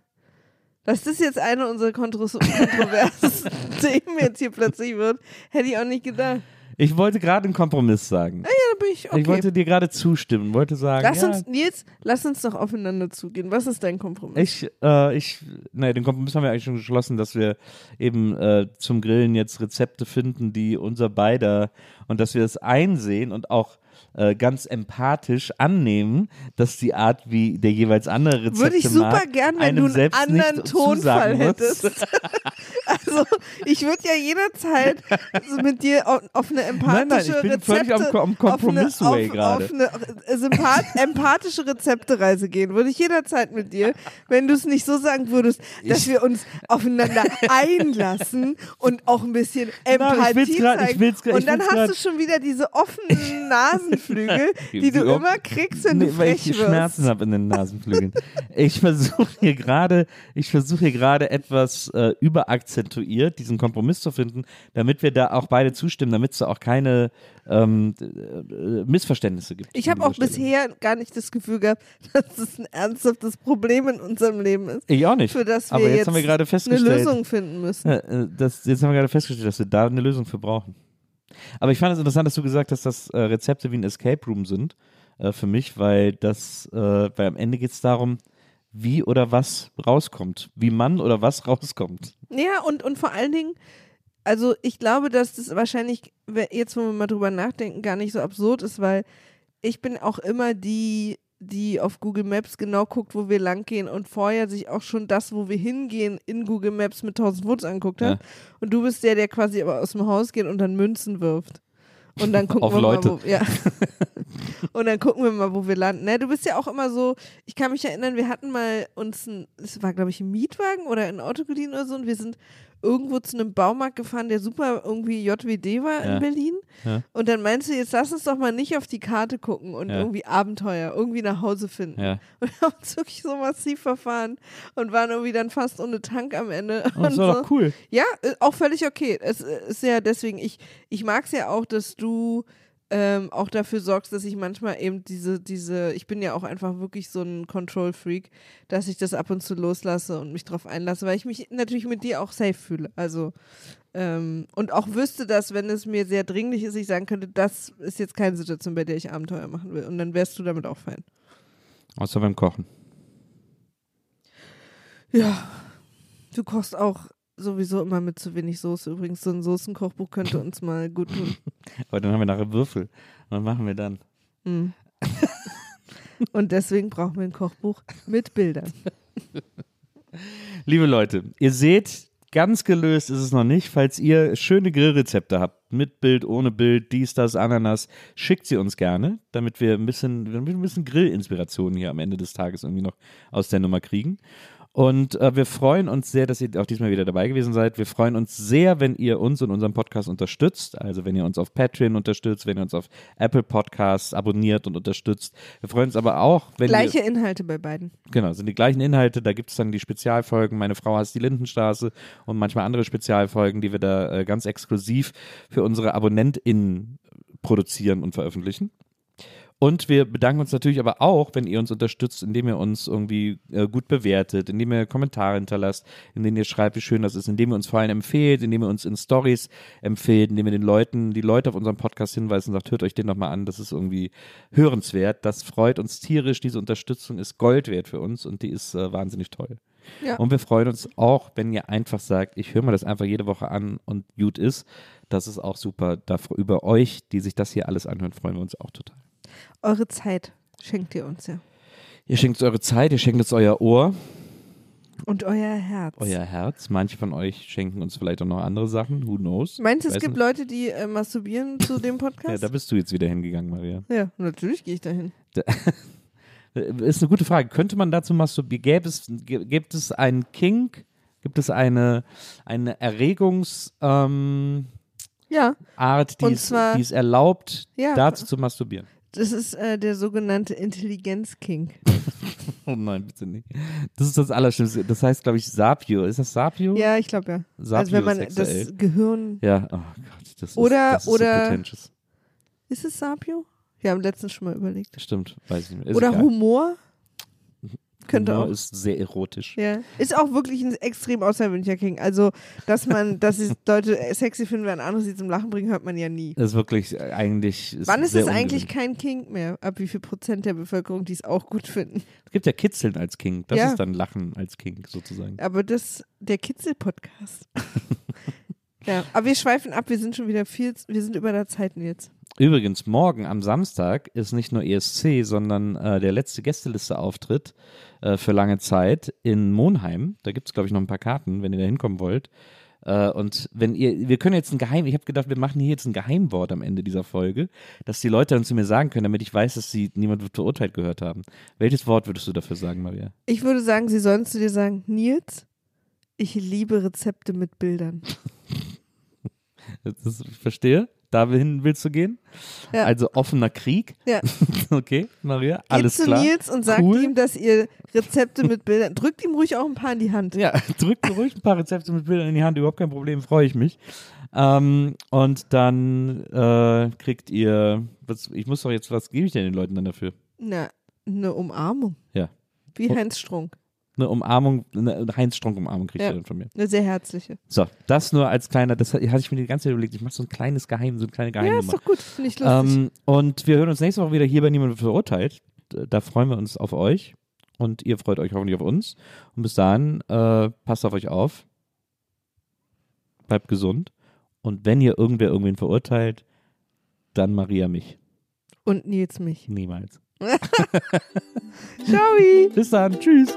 dass das jetzt eine unserer kontro- kontroversen Themen jetzt hier plötzlich wird, hätte ich auch nicht gedacht. Ich wollte gerade einen Kompromiss sagen. Ja, da bin ich, okay. Ich wollte dir gerade zustimmen, wollte sagen, lass ja, uns, Nils, lass uns doch aufeinander zugehen. Was ist dein Kompromiss? ich, äh, ich, naja, den Kompromiss haben wir eigentlich schon geschlossen, dass wir eben äh, zum Grillen jetzt Rezepte finden, die unser beider und dass wir es einsehen und auch äh, ganz empathisch annehmen, dass die Art, wie der jeweils andere Rezepte Würde ich super mag, gern, wenn du einen anderen Tonfall hättest. also, ich würde ja jederzeit mit dir auf, auf eine empathische Nein, nein, ich bin Rezepte, völlig am am Kompromiss-Way auf eine, gerade. auf, eine sympath empathische Rezeptereise gehen. Würde ich jederzeit mit dir, wenn du es nicht so sagen würdest, dass wir uns aufeinander einlassen und auch ein bisschen Empathie ich will's grad- ich zeigen. will's grad- und ich dann will's hast grad- du schon wieder diese offenen Nasenflügel, die du immer kriegst, wenn Nee, du weil frech ich wirst. Schmerzen habe in den Nasenflügeln. ich versuche hier gerade, ich versuche hier gerade etwas äh, überakzentuiert, diesen Kompromiss zu finden, damit wir da auch beide zustimmen, damit es da auch keine ähm, äh, Missverständnisse gibt. Ich habe auch Stelle. bisher gar nicht das Gefühl gehabt, dass es ein ernsthaftes Problem in unserem Leben ist, Ich auch nicht. für das wir Aber jetzt, jetzt haben wir gerade eine festgestellt. Lösung finden müssen. Ja, äh, das, jetzt haben wir gerade festgestellt, dass wir da eine Lösung für brauchen. Aber ich fand es interessant, dass du gesagt hast, dass äh, Rezepte wie ein Escape Room sind äh, für mich, weil das, äh, weil am Ende geht es darum, wie oder was rauskommt, wie man oder was rauskommt. Ja, und, und vor allen Dingen, also ich glaube, dass das wahrscheinlich, jetzt wo wir mal drüber nachdenken, gar nicht so absurd ist, weil ich bin auch immer die, die auf Google Maps genau guckt, wo wir lang gehen und vorher sich auch schon das, wo wir hingehen, in Google Maps mit 1000 Fotos anguckt hat. Ja. Und du bist der, der quasi aber aus dem Haus geht und dann Münzen wirft. Und dann gucken Auf wir Leute. mal, wo, ja. und dann gucken wir mal, wo wir landen. Ne, du bist ja auch immer so, ich kann mich erinnern, wir hatten mal uns ein, es war glaube ich ein Mietwagen oder ein Auto geliehen oder so und wir sind irgendwo zu einem Baumarkt gefahren, der super irgendwie JWD war Ja. in Berlin. Ja. Und dann meinst du, jetzt lass uns doch mal nicht auf die Karte gucken und Ja. irgendwie Abenteuer, irgendwie nach Hause finden. Ja. Und haben uns wirklich so massiv verfahren und waren irgendwie dann fast ohne Tank am Ende. Und das war so. doch cool. Ja, äh, auch völlig okay. Es äh, ist ja deswegen, ich, ich mag es ja auch, dass du ähm, auch dafür sorgst, dass ich manchmal eben diese, diese, ich bin ja auch einfach wirklich so ein Control-Freak, dass ich das ab und zu loslasse und mich drauf einlasse, weil ich mich natürlich mit dir auch safe fühle. Also ähm, und auch wüsste, dass wenn es mir sehr dringlich ist, ich sagen könnte, das ist jetzt keine Situation, bei der ich Abenteuer machen will. Und dann wärst du damit auch fein. Außer beim Kochen. Ja, du kochst auch sowieso immer mit zu wenig Soße. Übrigens, so ein Soßenkochbuch könnte uns mal gut tun. Aber dann haben wir nachher Würfel. Was machen wir dann? Mhm. Und deswegen brauchen wir ein Kochbuch mit Bildern. Liebe Leute, ihr seht, ganz gelöst ist es noch nicht. Falls ihr schöne Grillrezepte habt, mit Bild, ohne Bild, dies, das, Ananas, schickt sie uns gerne, damit wir ein bisschen, damit wir ein bisschen Grillinspiration hier am Ende des Tages irgendwie noch aus der Nummer kriegen. Und äh, wir freuen uns sehr, dass ihr auch diesmal wieder dabei gewesen seid. Wir freuen uns sehr, wenn ihr uns und unseren Podcast unterstützt. Also wenn ihr uns auf Patreon unterstützt, wenn ihr uns auf Apple Podcasts abonniert und unterstützt. Wir freuen uns aber auch, wenn ihr Gleiche Inhalte bei beiden. Genau, sind die gleichen Inhalte. Da gibt es dann die Spezialfolgen. Meine Frau hasst die Lindenstraße und manchmal andere Spezialfolgen, die wir da äh, ganz exklusiv für unsere AbonnentInnen produzieren und veröffentlichen. Und wir bedanken uns natürlich aber auch, wenn ihr uns unterstützt, indem ihr uns irgendwie äh, gut bewertet, indem ihr Kommentare hinterlasst, indem ihr schreibt, wie schön das ist, indem ihr uns vor allem empfehlt, indem ihr uns in Stories empfehlt, indem ihr den Leuten, die Leute auf unserem Podcast hinweisen und sagt, hört euch den nochmal an, das ist irgendwie hörenswert. Das freut uns tierisch. Diese Unterstützung ist Gold wert für uns und die ist äh, wahnsinnig toll. Ja. Und wir freuen uns auch, wenn ihr einfach sagt, ich höre mir das einfach jede Woche an und gut ist. Das ist auch super. Dafür, über euch, die sich das hier alles anhören, freuen wir uns auch total. Eure Zeit schenkt ihr uns ja. Ihr schenkt uns eure Zeit, ihr schenkt uns euer Ohr, Und euer Herz. euer Herz. Manche von euch schenken uns vielleicht auch noch andere Sachen. Who knows? Meinst du, es gibt nicht. Leute, die äh, masturbieren zu dem Ja, Podcast? da bist du jetzt wieder hingegangen, Maria. Ja, natürlich gehe ich dahin. Äh, Ist eine gute Frage. Könnte man dazu masturbieren? Gäbe es, gibt es einen Kink? Gibt es eine, eine Erregungsart, ähm, Ja, Art, die, Und es, zwar- die es erlaubt, Ja. dazu zu masturbieren? Das ist äh, der sogenannte Intelligenz-Kink. Oh nein, bitte nicht. Das ist das Allerschlimmste. Das heißt, glaube ich, Sapio. Ist das Sapio? Ja, ich glaube ja. also wenn man das Sapiosexuell. Gehirn. Ja, oh Gott, das ist, Oder- das ist oder- so pretentious. Ist es Sapio? Wir haben letztens schon mal überlegt. Stimmt, weiß ich nicht. Ist Oder egal. Humor? Könnte Humor auch. ist sehr erotisch. Ja. Ist auch wirklich ein extrem außergewöhnlicher King. Also, dass man, dass es Leute sexy finden, wenn andere sie zum Lachen bringen, hört man ja nie. Das ist wirklich äh, eigentlich. Ist Wann ist es eigentlich kein King mehr? Ab wie viel Prozent der Bevölkerung, die es auch gut finden? Es gibt ja Kitzeln als King. Das Ja. ist dann Lachen als King sozusagen. Aber das, der Kitzel-Podcast. ja, aber wir schweifen ab, wir sind schon wieder viel, wir sind über der Zeit jetzt. Übrigens, morgen am Samstag ist nicht nur ESC, sondern äh, der letzte Gästeliste-Auftritt äh, für lange Zeit in Monheim. Da gibt es, glaube ich, noch ein paar Karten, wenn ihr da hinkommen wollt. Äh, und wenn ihr, wir können jetzt ein Geheim, ich habe gedacht, wir machen hier jetzt ein Geheimwort am Ende dieser Folge, dass die Leute dann zu mir sagen können, damit ich weiß, dass sie niemand verurteilt gehört haben. Welches Wort würdest du dafür sagen, Maria? Ich würde sagen, sie sollen zu dir sagen, Nils, ich liebe Rezepte mit Bildern. Das ist, ich verstehe. Dahin willst du gehen? Ja. Also offener Krieg. Ja. Okay, Maria, Geht alles zu klar. Nils und sagt Cool. ihm, dass ihr Rezepte mit Bildern, drückt ihm ruhig auch ein paar in die Hand. Ja, drückt ruhig ein paar Rezepte mit Bildern in die Hand, überhaupt kein Problem, freue ich mich. Ähm, und dann äh, kriegt ihr, was, ich muss doch jetzt, was gebe ich denn den Leuten dann dafür? Na, eine Umarmung. Ja. Wie Oh. Heinz Strunk. Eine Umarmung, eine Heinz-Strunk-Umarmung kriegt Ja. ihr dann von mir. Eine sehr herzliche. So, das nur als kleiner, das hatte ich mir die ganze Zeit überlegt, ich mache so ein kleines Geheim, so eine kleine Ja, Geheimnummer. ist doch gut. Finde ich lustig. Ähm, und wir hören uns nächste Woche wieder hier bei Niemand verurteilt. Da freuen wir uns auf euch und ihr freut euch hoffentlich auf uns. Und bis dahin, äh, passt auf euch auf. Bleibt gesund. Und wenn ihr irgendwer irgendwen verurteilt, dann Maria mich. Und Nils mich. Niemals. Ciao. Bis dann. Tschüss.